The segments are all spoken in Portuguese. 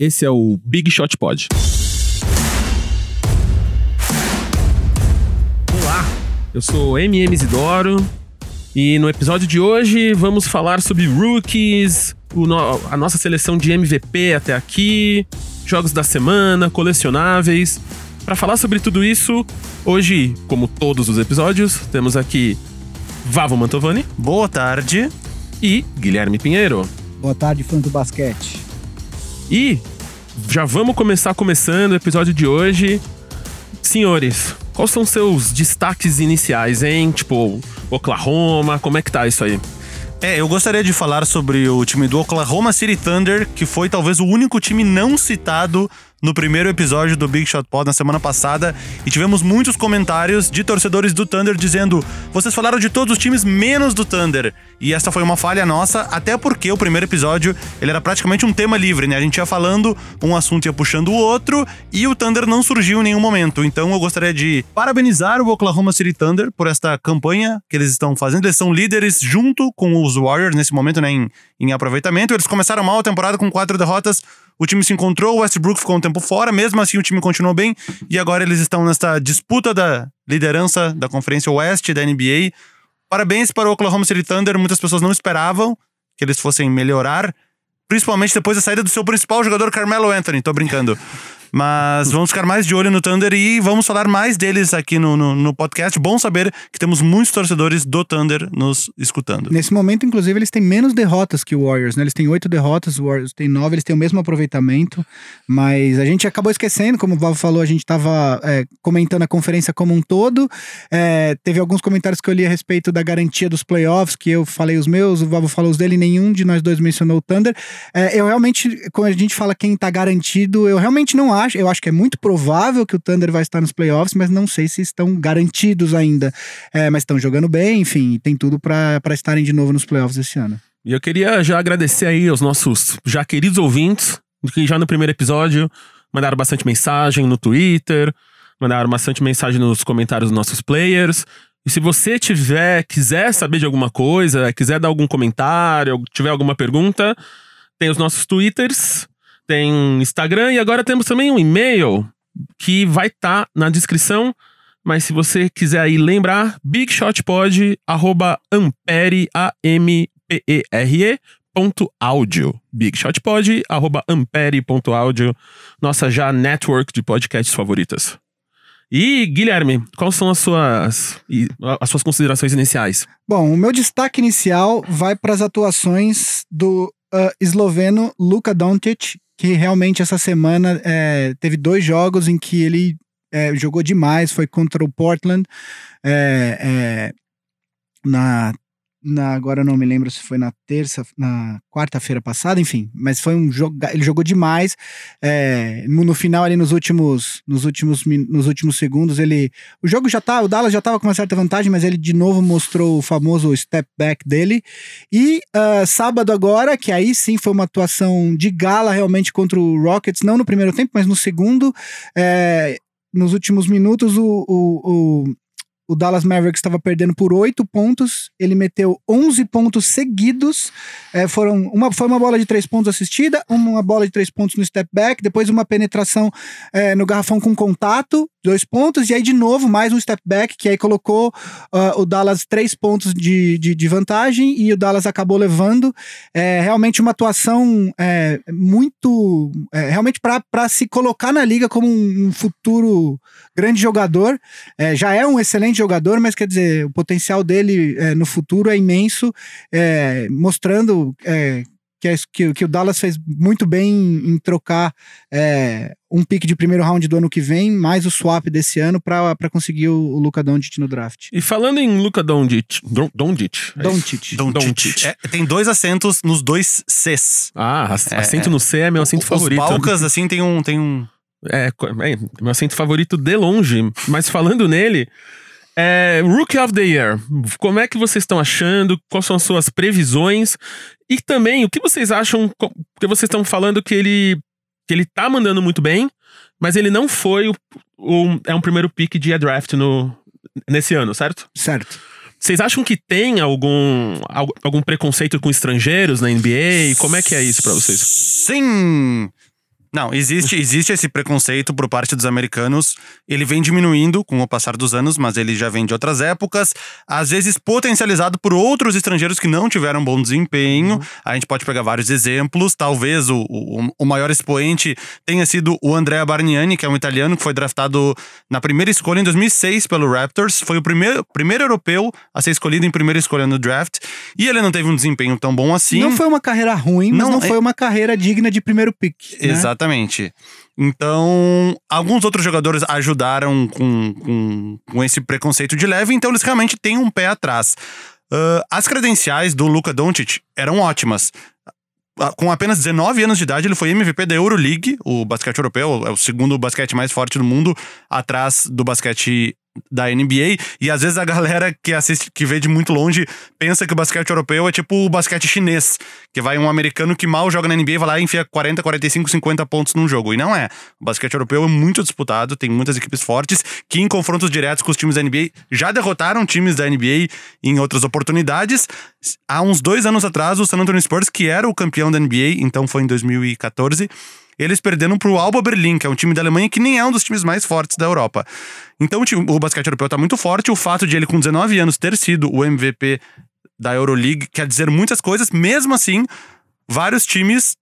Esse é o Big Shot Pod. Olá, eu sou MM Isidoro e no episódio de hoje vamos falar sobre rookies, no a nossa seleção de MVP até aqui, jogos da semana, colecionáveis. Para falar sobre tudo isso, hoje, como todos os episódios, temos aqui Vavo Mantovani. Boa tarde. E Guilherme Pinheiro. Boa tarde, fã do basquete. E já vamos começar começando o episódio de hoje. Senhores, quais são seus destaques iniciais, hein? Tipo, Oklahoma, como é que tá isso aí? É, eu gostaria de falar sobre o time do Oklahoma City Thunder, que foi talvez o único time não citado no primeiro episódio do Big Shot Pod na semana passada e tivemos muitos comentários de torcedores do Thunder dizendo: vocês falaram de todos os times menos do Thunder. E essa foi uma falha nossa, até porque o primeiro episódio ele era praticamente um tema livre, né? A gente ia falando, um assunto ia puxando o outro e o Thunder não surgiu em nenhum momento. Então eu gostaria de parabenizar o Oklahoma City Thunder por esta campanha que eles estão fazendo. Eles são líderes junto com os Warriors nesse momento, né? Em, em aproveitamento. Eles começaram mal a temporada com quatro derrotas. O time se encontrou, o Westbrook ficou um tempo fora, mesmo assim o time continuou bem. E agora eles estão nessa disputa da liderança da Conferência Oeste da NBA. Parabéns para o Oklahoma City Thunder. Muitas pessoas não esperavam que eles fossem melhorar, principalmente depois da saída do seu principal jogador, Carmelo Anthony. Tô brincando. Mas vamos ficar mais de olho no Thunder e vamos falar mais deles aqui no, no, no, podcast. Bom saber que temos muitos torcedores do Thunder nos escutando. Nesse momento, inclusive, eles têm menos derrotas que o Warriors, né? Eles têm oito derrotas, o Warriors tem nove, eles têm o mesmo aproveitamento. Mas a gente acabou esquecendo, como o Val falou, a gente estava é, comentando a conferência como um todo. É, teve alguns comentários que eu li a respeito da garantia dos playoffs, que eu falei os meus, o Vavo falou os dele, nenhum de nós dois mencionou o Thunder. É, eu realmente, quando a gente fala quem está garantido, eu realmente não acho acho, eu acho que é muito provável que o Thunder vai estar nos playoffs, mas não sei se estão garantidos ainda. É, mas estão jogando bem, enfim, tem tudo para estarem de novo nos playoffs esse ano. E eu queria já agradecer aí aos nossos já queridos ouvintes, que já no primeiro episódio mandaram bastante mensagem no Twitter, mandaram bastante mensagem nos comentários dos nossos players. E se você tiver, quiser saber de alguma coisa, quiser dar algum comentário, tiver alguma pergunta, tem os nossos Twitters, tem Instagram e agora temos também um e-mail que vai estar tá na descrição. Mas se você quiser aí lembrar, bigshotpod, arroba ampere, A-M-P-E-R-E, ponto áudio. bigshotpod, arroba ampere, ponto áudio. Nossa já network de podcasts favoritas. E, Guilherme, quais são as suas, as suas considerações iniciais? Bom, o meu destaque inicial vai para as atuações do uh, esloveno Luka Doncic que realmente essa semana é, teve dois jogos em que ele é, jogou demais. Foi contra o Portland é, é na na, agora não me lembro se foi na terça, na quarta-feira passada, enfim, mas foi um jogo, ele jogou demais. É, no, no, final ali nos últimos, nos últimos, nos últimos segundos ele, o jogo já tá, o Dallas já tava com uma certa vantagem, mas ele de novo mostrou o famoso step back dele. E uh, sábado agora, que aí sim foi uma atuação de gala realmente contra o Rockets, não no primeiro tempo, mas no segundo. É, nos últimos minutos, o, o, o o Dallas Mavericks estava perdendo por oito pontos, ele meteu 11 pontos seguidos. É, foram uma, foi uma bola de três pontos assistida, uma bola de três pontos no step back, depois uma penetração é, no garrafão com contato, dois pontos, e aí de novo mais um step back, que aí colocou uh, o Dallas três pontos de, de, de, vantagem e o Dallas acabou levando. É, realmente uma atuação é, muito. É, realmente para se colocar na liga como um, um futuro grande jogador. É, já é um excelente jogador, mas quer dizer, o potencial dele é, no futuro é imenso, é, mostrando é, que, é, que, que, o Dallas fez muito bem em, em trocar é, um pique de primeiro round do ano que vem, mais o swap desse ano, para conseguir o, o Luca Doncic no draft. E falando em Luca Doncic, Doncic, Doncic, Doncic, é, tem dois acentos nos dois Cs. Ah, acento no C é meu acento os favorito. Os Balcas, assim, tem um, tem um é, é, meu acento favorito de longe. Mas falando nele, é, Rookie of the Year. Como é que vocês estão achando? Quais são as suas previsões? E também, o que vocês acham? Porque vocês estão falando que ele, que ele tá mandando muito bem, mas ele não foi o, o é um primeiro pick de draft no, nesse ano, certo? Certo. Vocês acham que tem algum, algum preconceito com estrangeiros na NBA? Como é que é isso para vocês? Sim! Não, existe, existe esse preconceito por parte dos americanos. Ele vem diminuindo com o passar dos anos, mas ele já vem de outras épocas. Às vezes potencializado por outros estrangeiros que não tiveram bom desempenho. Uhum. A gente pode pegar vários exemplos. Talvez o, o, o, maior expoente tenha sido o Andrea Bargnani, que é um italiano que foi draftado na primeira escolha em 2006 pelo Raptors. Foi o primeiro, primeiro europeu a ser escolhido em primeira escolha no draft. E ele não teve um desempenho tão bom assim. Não foi uma carreira ruim, mas não, não foi uma carreira digna de primeiro pick. Né? Exatamente. Então, alguns outros jogadores ajudaram com, com, com, esse preconceito de leve, então eles realmente têm um pé atrás. Uh, as credenciais do Luka Doncic eram ótimas. Uh, com apenas 19 anos de idade, ele foi MVP da Euroleague, o basquete europeu, é o segundo basquete mais forte do mundo, atrás do basquete da NBA e às vezes a galera que assiste, que vê de muito longe, pensa que o basquete europeu é tipo o basquete chinês, que vai um americano que mal joga na NBA vai lá e enfia 40, 45, 50 pontos num jogo. E não é. O basquete europeu é muito disputado, tem muitas equipes fortes que em confrontos diretos com os times da NBA já derrotaram times da NBA em outras oportunidades. Há uns dois anos atrás, o San Antonio Spurs, que era o campeão da NBA, então foi em 2014, eles perderam pro Alba Berlim, que é um time da Alemanha que nem é um dos times mais fortes da Europa. Então o, basquete europeu tá muito forte. O fato de ele, com 19 anos, ter sido o MVP da Euroleague quer dizer muitas coisas. Mesmo assim, vários times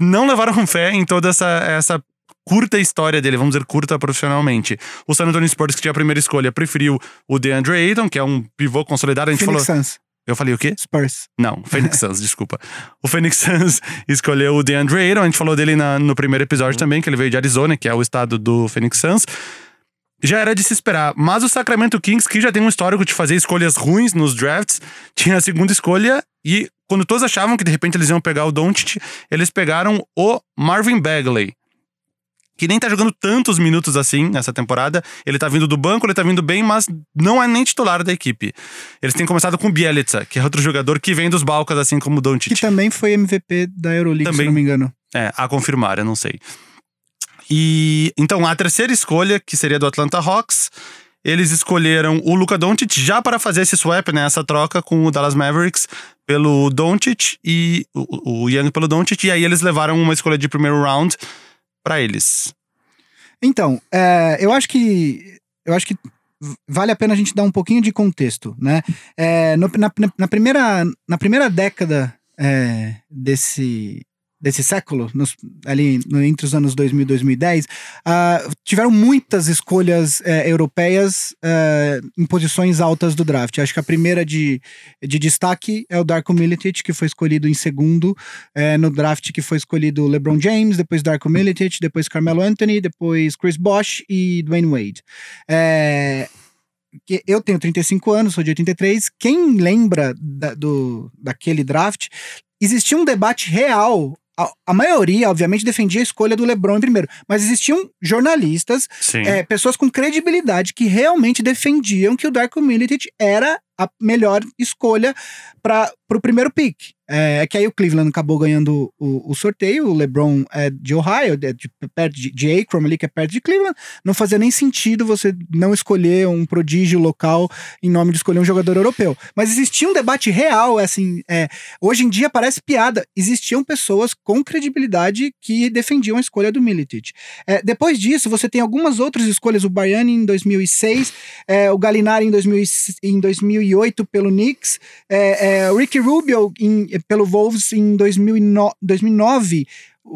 não levaram fé em toda essa, essa curta história dele, vamos dizer curta profissionalmente. O San Antonio Spurs, que tinha a primeira escolha, preferiu o DeAndre Ayton, que é um pivô consolidado. A gente Phoenix falou. Suns. Eu falei o quê? Spurs. Não, Phoenix Suns, desculpa. O Phoenix Suns escolheu o DeAndre Ayton, a gente falou dele na, no primeiro episódio também, que ele veio de Arizona, que é o estado do Phoenix Suns. Já era de se esperar, mas o Sacramento Kings, que já tem um histórico de fazer escolhas ruins nos drafts, tinha a segunda escolha e quando todos achavam que de repente eles iam pegar o Doncic, eles pegaram o Marvin Bagley que nem tá jogando tantos minutos assim nessa temporada. Ele tá vindo do banco, ele tá vindo bem, mas não é nem titular da equipe. Eles têm começado com Bielitsa, que é outro jogador que vem dos balcas, assim como o Doncic. Que também foi MVP da Euroleague, também, se não me engano. É, a confirmar, eu não sei. E então a terceira escolha, que seria do Atlanta Hawks, eles escolheram o Luka Doncic já para fazer esse swap, né, essa troca com o Dallas Mavericks pelo Doncic e o, o Young pelo Doncic, e aí eles levaram uma escolha de primeiro round para eles? Então, é, eu acho que eu acho que vale a pena a gente dar um pouquinho de contexto, né? É, no, na, na, primeira, na primeira década é, desse desse século, nos, ali no, entre os anos 2000 e 2010, uh, tiveram muitas escolhas uh, europeias uh, em posições altas do draft. Acho que a primeira de, de destaque é o Darko Milicic, que foi escolhido em segundo eh, no draft, que foi escolhido LeBron James, depois Darko Milicic, depois Carmelo Anthony, depois Chris Bosh e Dwayne Wade. Eu tenho 35 anos, sou de 83. Quem lembra da, do, daquele draft, existia um debate real a, a, maioria, obviamente, defendia a escolha do LeBron em primeiro, mas existiam jornalistas, é, pessoas com credibilidade que realmente defendiam que o Darko Milicic era a melhor escolha para o primeiro pick. É, é, que aí o Cleveland acabou ganhando o, o sorteio, o LeBron é de Ohio, de, de, perto de, de Akron ali, que é perto de Cleveland. Não fazia nem sentido você não escolher um prodígio local em nome de escolher um jogador europeu. Mas existia um debate real, assim, é, hoje em dia parece piada. Existiam pessoas com credibilidade que defendiam a escolha do Milicic. É, depois disso, você tem algumas outras escolhas, o Baiani em 2006, é, o Galinari em, 2000, em 2008 pelo Knicks, é, é, o Ricky Rubio em pelo Wolves em 2009. 2009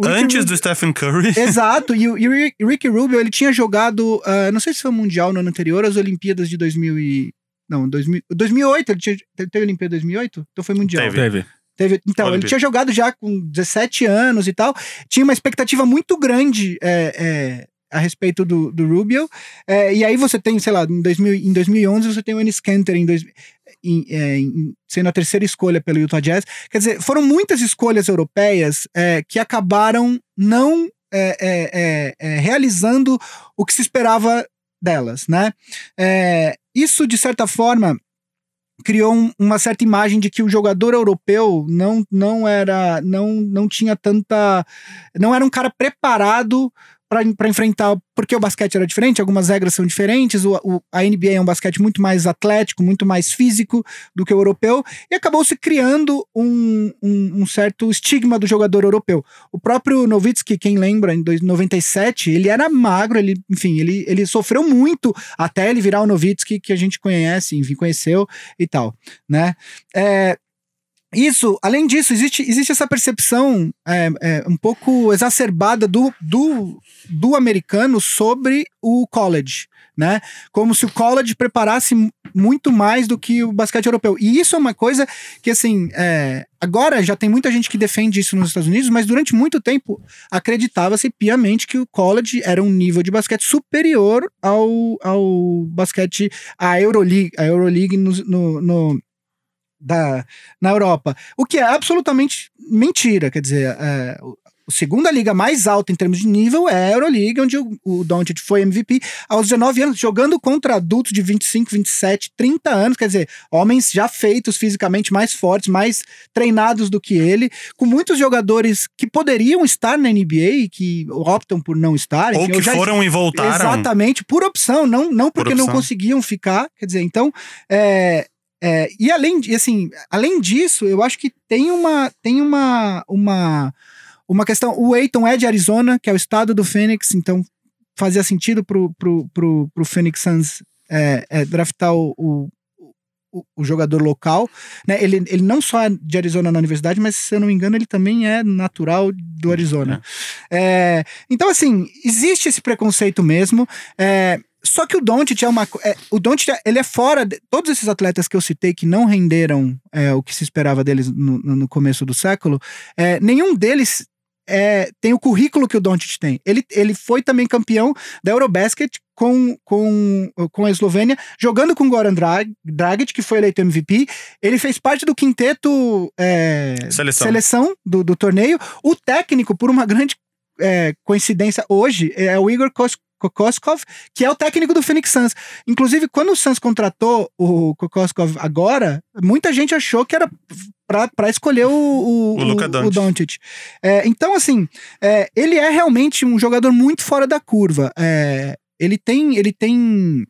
Antes Rubio, do Stephen Curry. Exato, e o, e o Ricky Rubio, ele tinha jogado, uh, não sei se foi o Mundial no ano anterior, as Olimpíadas de 2000 e... Não, 2000, 2008, ele tinha, teve Olimpíada 2008? Então foi Mundial. Teve. teve. Teve, então, Olimpíada. ele tinha jogado já com 17 anos e tal. Tinha uma expectativa muito grande é, é, a respeito do, do Rubio. É, e aí você tem, sei lá, em, 2000, em 2011 você tem o Ennis Cantor em, dois, em, é, em, sendo a terceira escolha pelo Utah Jazz. Quer dizer, foram muitas escolhas europeias é, que acabaram não é, é, é, realizando o que se esperava delas, né? isso, de certa forma, criou um, uma certa imagem de que o jogador europeu não, não era não, não tinha tanta não era um cara preparado para enfrentar, porque o basquete era diferente, algumas regras são diferentes, o, o, a NBA é um basquete muito mais atlético, muito mais físico do que o europeu, e acabou se criando um, um, um certo estigma do jogador europeu. O próprio Nowitzki, quem lembra, em 97, ele era magro, ele, enfim, ele, ele sofreu muito até ele virar o Nowitzki que a gente conhece, enfim, conheceu e tal, né? É, isso, além disso, existe, existe essa percepção é, é, um pouco exacerbada do, do, do americano sobre o college, né? Como se o college preparasse muito mais do que o basquete europeu. E isso é uma coisa que, assim, é, agora já tem muita gente que defende isso nos Estados Unidos, mas durante muito tempo acreditava-se piamente que o college era um nível de basquete superior ao, ao basquete, a Euroleague, a Euroleague no, no, no da, na Europa. O que é absolutamente mentira. Quer dizer, é, a segunda liga mais alta em termos de nível é a Euroliga, onde o, o Doncic foi MVP aos 19 anos, jogando contra adultos de 25, 27, 30 anos, quer dizer, homens já feitos fisicamente mais fortes, mais treinados do que ele, com muitos jogadores que poderiam estar na NBA e que optam por não estar. Ou que já... foram e voltaram. Exatamente, por opção, não, não porque não conseguiam ficar. Quer dizer, então, é, é, e além, assim, além disso, eu acho que tem uma, tem uma, uma, uma questão. O Eiton é de Arizona, que é o estado do Phoenix, então fazia sentido pro, pro, pro, pro Phoenix Suns é, é, draftar o, o, o, jogador local. Né? Ele, ele não só é de Arizona na universidade, mas se eu não me engano, ele também é natural do Arizona. É. é então, assim, existe esse preconceito mesmo. É, só que o Doncic é uma. É, o Doncic ele é fora. De, todos esses atletas que eu citei que não renderam é, o que se esperava deles no, no começo do século, é, nenhum deles é, tem o currículo que o Doncic tem. Ele, ele foi também campeão da Eurobasket com, com, com a Eslovênia, jogando com Goran Drag, Dragic, que foi eleito MVP. Ele fez parte do quinteto é, seleção, seleção do, do torneio. O técnico, por uma grande é, coincidência hoje, é o Igor Kos Kokoskov, que é o técnico do Phoenix Suns. Inclusive, quando o Suns contratou o Kokoskov agora, muita gente achou que era para escolher o, o, o, Luka o, o Doncic. É, então, assim, é, ele é realmente um jogador muito fora da curva. É, ele tem. Ele tem.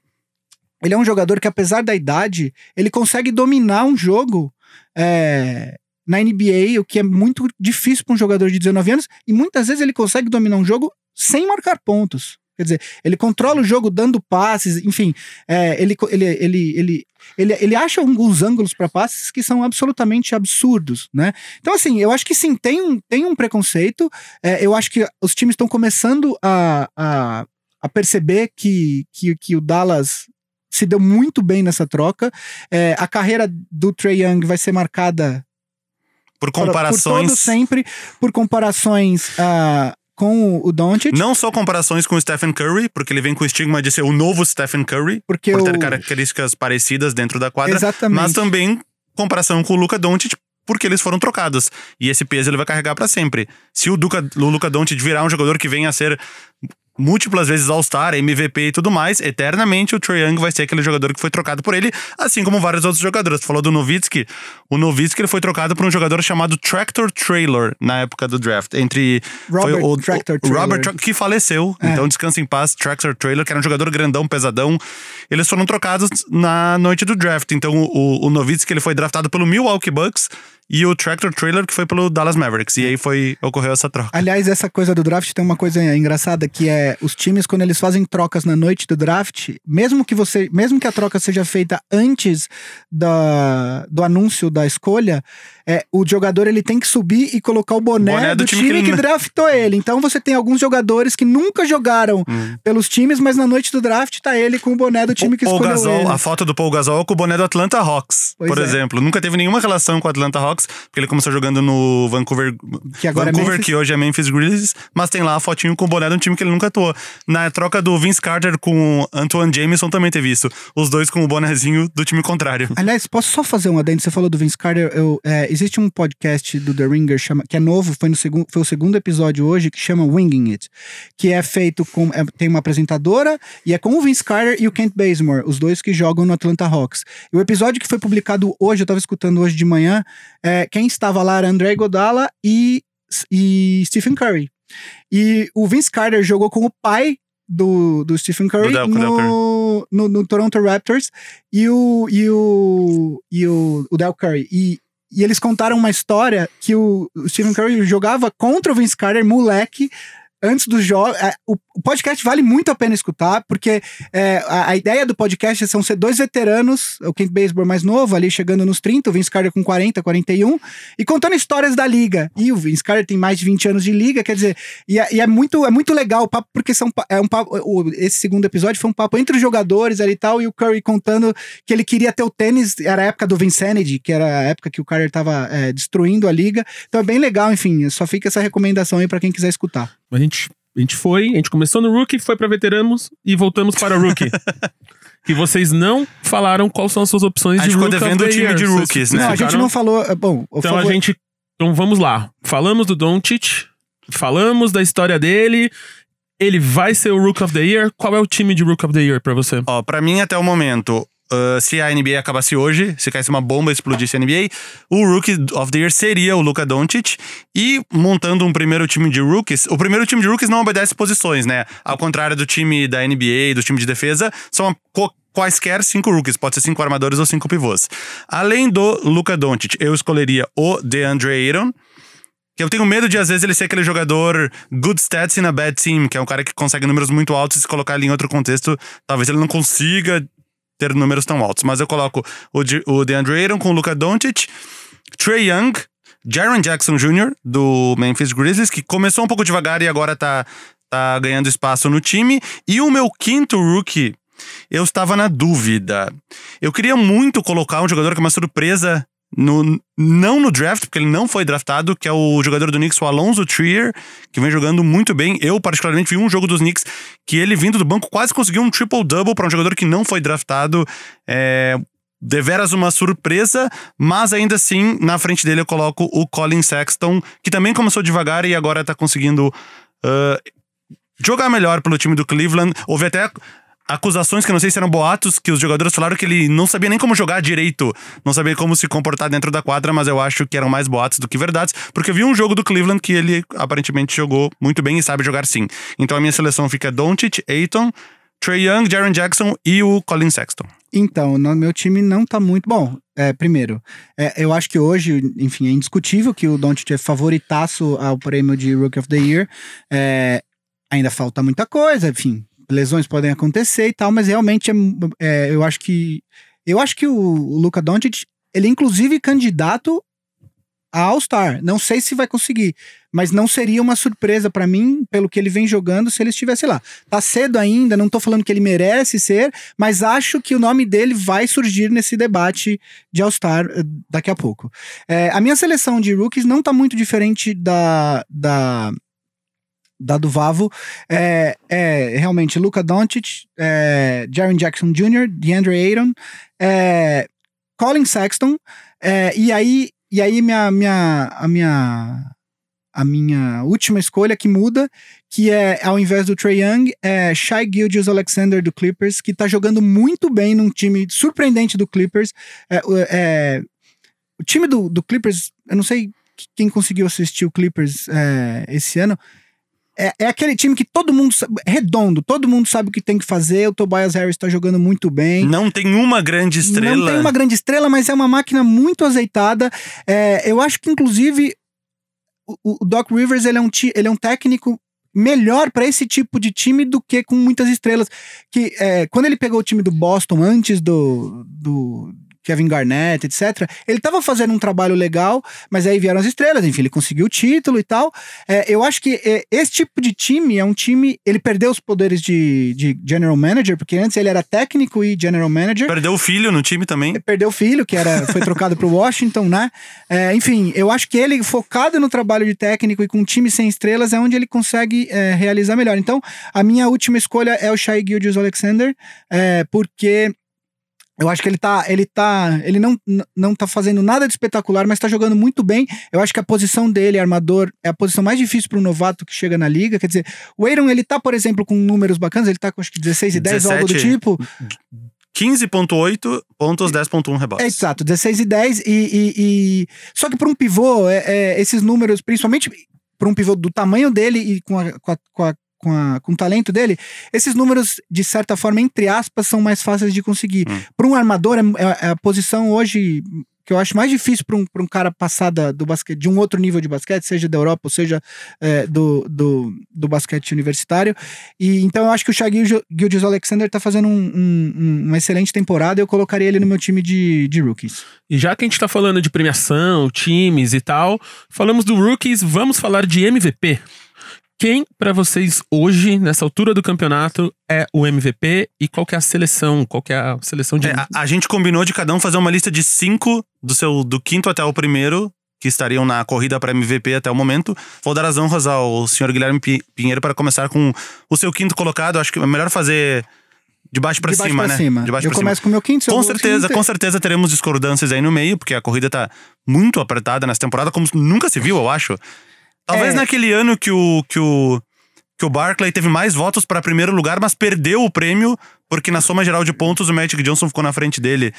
Ele é um jogador que, apesar da idade, ele consegue dominar um jogo é, na NBA, o que é muito difícil para um jogador de 19 anos, e muitas vezes ele consegue dominar um jogo sem marcar pontos. Quer dizer, ele controla o jogo dando passes, enfim, é, ele, ele, ele, ele, ele, ele acha alguns ângulos para passes que são absolutamente absurdos, né? Então, assim, eu acho que sim, tem um, tem um preconceito. É, eu acho que os times estão começando a, a, a perceber que, que, que o Dallas se deu muito bem nessa troca. É, a carreira do Trey Young vai ser marcada por comparações. Por, por sempre, por comparações uh, com o Doncic. Não só comparações com o Stephen Curry, porque ele vem com o estigma de ser o novo Stephen Curry, porque por ter o... características parecidas dentro da quadra. Exatamente. Mas também comparação com o Luca Doncic, porque eles foram trocados. E esse peso ele vai carregar para sempre. Se o, Duca, o Luca Doncic virar um jogador que venha a ser múltiplas vezes All-Star, MVP e tudo mais, eternamente o Trae Young vai ser aquele jogador que foi trocado por ele, assim como vários outros jogadores. Tu falou do Novitsky. O Novitsky ele foi trocado por um jogador chamado Tractor Trailer na época do draft. Entre. Robert foi o, Tractor o, Robert que faleceu. É. Então descansa em paz, Tractor Trailer, que era um jogador grandão, pesadão. Eles foram trocados na noite do draft. Então o, o Novitsky ele foi draftado pelo Milwaukee Bucks e o Tractor Trailer que foi pelo Dallas Mavericks. E aí foi ocorreu essa troca. Aliás, essa coisa do draft tem uma coisa engraçada que é os times quando eles fazem trocas na noite do draft, mesmo que você, mesmo que a troca seja feita antes da, do anúncio da escolha, é, o jogador ele tem que subir e colocar o boné, boné do, do, time, time que, que, draftou ele. Então você tem alguns jogadores que nunca jogaram hum. pelos times, mas na noite do draft tá ele com o boné do time o que Paul escolheu Gasol, ele. A foto do Paul Gasol com o boné do Atlanta Hawks, pois por é. exemplo. Nunca teve nenhuma relação com o Atlanta Hawks, porque ele começou jogando no Vancouver, que agora é Vancouver é que hoje é Memphis Grizzlies, mas tem lá a fotinho com o boné de um time que ele nunca atuou. Na troca do Vince Carter com Antoine Jameson também teve isso. Os dois com o bonézinho do time contrário. Aliás, posso só fazer um adendo? Você falou do Vince Carter. Eu, é, existe um podcast do The Ringer, chama, que é novo, foi, no foi o segundo episódio hoje, que chama Winging It, que é feito com. É, tem uma apresentadora e é com o Vince Carter e o Kent Bazemore, os dois que jogam no Atlanta Hawks. E o episódio que foi publicado hoje, eu estava escutando hoje de manhã, é, quem estava lá era André Godala e, e Stephen Curry. E o Vince Carter jogou com o pai do, do Stephen Curry Do no, no, no Toronto Raptors e o, e o, e o, o Del Curry. E, e eles contaram uma história que o, o Stephen Curry jogava contra o Vince Carter, moleque, antes do jogo. O, o podcast vale muito a pena escutar, porque é, a, a ideia do podcast são ser dois veteranos, o Kent Baseball mais novo, ali chegando nos 30, o Vince Carter com 40, 41, e contando histórias da liga. E o Vince Carter tem mais de 20 anos de liga, quer dizer, e é, e é muito, é muito legal o papo, porque são, é um papo, esse segundo episódio foi um papo entre os jogadores ali e tal, e o Curry contando que ele queria ter o tênis, era a época do Vincennes, que era a época que o Carter tava é, destruindo a liga. Então é bem legal, enfim, só fica essa recomendação aí pra quem quiser escutar. A gente, a gente foi, a gente começou no Rookie, foi pra veteranos e voltamos para Rookie. que vocês não falaram quais são as suas opções A de gente ficou Rookie of devendo o time de Vocês rookies, né? Não, a gente não falou. é, Bom, Então favor. a gente. Então vamos lá. Falamos do Doncic, falamos da história dele. Ele vai ser o Rook of the Year. Qual é o time de Rook of the Year pra você? Ó, pra mim, até o momento, ah, se a NBA acabasse hoje, se caísse uma bomba e explodisse a NBA, o Rookie of the Year seria o Luka Doncic. E montando um primeiro time de rookies, o primeiro time de rookies não obedece posições, né? Ao contrário do time da NBA, do time de defesa, são quaisquer cinco rookies, pode ser cinco armadores ou cinco pivôs. Além do Luka Doncic, eu escolheria o DeAndre Ayton. Que eu tenho medo de, às vezes, ele ser aquele jogador good stats in a bad team, que é um cara que consegue números muito altos e se colocar ele em outro contexto, talvez ele não consiga ter números tão altos. Mas eu coloco o, De- o DeAndre Ayton com o Luka Doncic, Trey Young, Jaron Jackson Jr., do Memphis Grizzlies, que começou um pouco devagar e agora tá, tá ganhando espaço no time. E o meu quinto rookie, eu estava na dúvida. Eu queria muito colocar um jogador que é uma surpresa no, não no draft, porque ele não foi draftado, que é o jogador do Knicks, o Alonso Trier, que vem jogando muito bem. Eu, particularmente, vi um jogo dos Knicks que ele, vindo do banco, quase conseguiu um triple-double para um jogador que não foi draftado. É, deveras uma surpresa, mas ainda assim, na frente dele eu coloco o Colin Sexton, que também começou devagar e agora tá conseguindo ah, jogar melhor pelo time do Cleveland. Houve até acusações que não sei se eram boatos, que os jogadores falaram que ele não sabia nem como jogar direito, não sabia como se comportar dentro da quadra, mas eu acho que eram mais boatos do que verdades, porque eu vi um jogo do Cleveland que ele aparentemente jogou muito bem e sabe jogar sim. Então a minha seleção fica Doncic, Ayton, Trey Young, Jaron Jackson e o Colin Sexton. Então, no meu time não tá muito bom. É, primeiro, é, eu acho que hoje, enfim, é indiscutível que o Doncic é favoritaço ao prêmio de Rookie of the Year. É, ainda falta muita coisa, enfim, lesões podem acontecer e tal, mas realmente é, é, eu acho que eu acho que o, o Luka Doncic, ele é inclusive candidato a All-Star. Não sei se vai conseguir, mas não seria uma surpresa pra mim pelo que ele vem jogando se ele estivesse lá. Tá cedo ainda, não tô falando que ele merece ser, mas acho que o nome dele vai surgir nesse debate de All-Star eh, daqui a pouco. É, a minha seleção de rookies não tá muito diferente da, da, da do Vavo. É, é realmente Luka Doncic, é, Jackson Jr., DeAndre Ayton, é, Colin Sexton, é, e aí, e aí minha, minha, a minha a minha última escolha que muda, que é, ao invés do Trae Young, é Shai Gilgeous Alexander do Clippers, que tá jogando muito bem num time surpreendente do Clippers. É, o- é, o time do, do Clippers, eu não sei quem conseguiu assistir o Clippers é, esse ano, é, é aquele time que todo mundo sabe, redondo, todo mundo sabe o que tem que fazer, o Tobias Harris tá jogando muito bem. Não tem uma grande estrela. Não tem uma grande estrela, mas é uma máquina muito azeitada. É, eu acho que, inclusive, o, o Doc Rivers ele é um, ele é um técnico melhor para esse tipo de time do que com muitas estrelas. Que é, quando ele pegou o time do Boston antes do, do Kevin Garnett, etc., ele tava fazendo um trabalho legal, mas aí vieram as estrelas, enfim, ele conseguiu o título e tal. É, eu acho que é, esse tipo de time é um time. Ele perdeu os poderes de, de general manager, porque antes ele era técnico e general manager. Perdeu o filho no time também. Perdeu o filho, que era, foi trocado pro Washington, né? É, enfim, eu acho que ele, focado no trabalho de técnico e com um time sem estrelas, é onde ele consegue é, realizar melhor. Então, a minha última escolha é o Shai Gilgeous Alexander, é, porque eu acho que ele tá. Ele tá. Ele não, não tá fazendo nada de espetacular, mas tá jogando muito bem. Eu acho que a posição dele, armador, é a posição mais difícil para um novato que chega na liga. Quer dizer, o Aaron, ele tá, por exemplo, com números bacanas, ele tá com acho que 16 e 10 ou algo do 17. tipo. 15,8 pontos, 10,1 rebotes. É, exato, 16 e 10. E, e, e- Só que para um pivô, é, é, esses números, principalmente para um pivô do tamanho dele e com a, com a, com a com, a, com o talento dele, esses números, de certa forma, entre aspas, são mais fáceis de conseguir. Hum. Para um armador, é, é- é a posição hoje que eu acho mais difícil para um, pra um cara passar da- do basquete, de um outro nível de basquete, seja da Europa ou seja é, do, do, do basquete universitário. E então eu acho que o Shai Gil- Gilgeous Alexander tá fazendo um- um- um- uma excelente temporada. Eu colocaria ele no meu time de, de rookies. E já que a gente tá falando de premiação, times e tal, falamos do Rookies, vamos falar de MVP. Quem, pra vocês, hoje, nessa altura do campeonato, é o MVP e qual que é a seleção? Qual que é a seleção de. É, a, a gente combinou de cada um fazer uma lista de cinco do seu do quinto até o primeiro que estariam na corrida para MVP até o momento. Vou dar as honras ao senhor Guilherme Pi- Pinheiro para começar com o seu quinto colocado. Acho que é melhor fazer de baixo para cima, pra né? cima. De baixo eu pra cima. começo com o meu quinto. seu Com quinto. certeza, com certeza teremos discordâncias aí no meio, porque a corrida tá muito apertada nessa temporada, como nunca se viu, eu acho. Talvez É. naquele ano que o, que o, que o Barclay teve mais votos para primeiro lugar, mas perdeu o prêmio, porque na soma geral de pontos o Magic Johnson ficou na frente dele.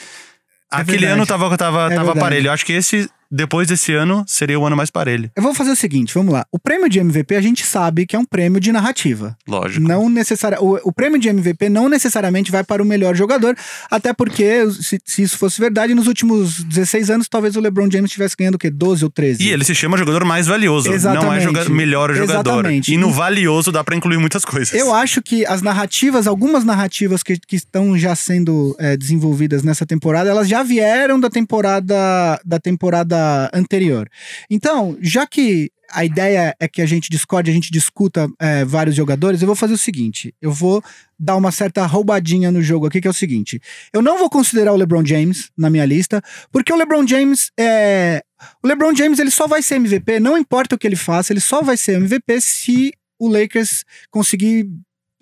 Aquele verdade. ano tava, tava, É tava verdade. parelho. Eu acho que esse, depois desse ano, seria o ano mais parelho. Eu vou fazer o seguinte, vamos lá. O prêmio de MVP a gente sabe que é um prêmio de narrativa. Lógico. Não necessari... o, o prêmio de MVP não necessariamente vai para o melhor jogador, até porque, se, se isso fosse verdade, nos últimos 16 anos, talvez o LeBron James estivesse ganhando o quê? 12 ou 13. E ele se chama jogador mais valioso. Não é Exatamente. joga melhor jogador. Exatamente. E no valioso dá pra incluir muitas coisas. Eu acho que as narrativas, algumas narrativas que, que estão já sendo é, desenvolvidas nessa temporada, elas já vieram da temporada da temporada anterior. Então, já que a ideia é que a gente discorde, a gente discuta é, vários jogadores, eu vou fazer o seguinte: eu vou dar uma certa roubadinha no jogo aqui, que é o seguinte: eu não vou considerar o LeBron James na minha lista, porque o LeBron James é. O LeBron James ele só vai ser MVP, não importa o que ele faça, ele só vai ser MVP se o Lakers conseguir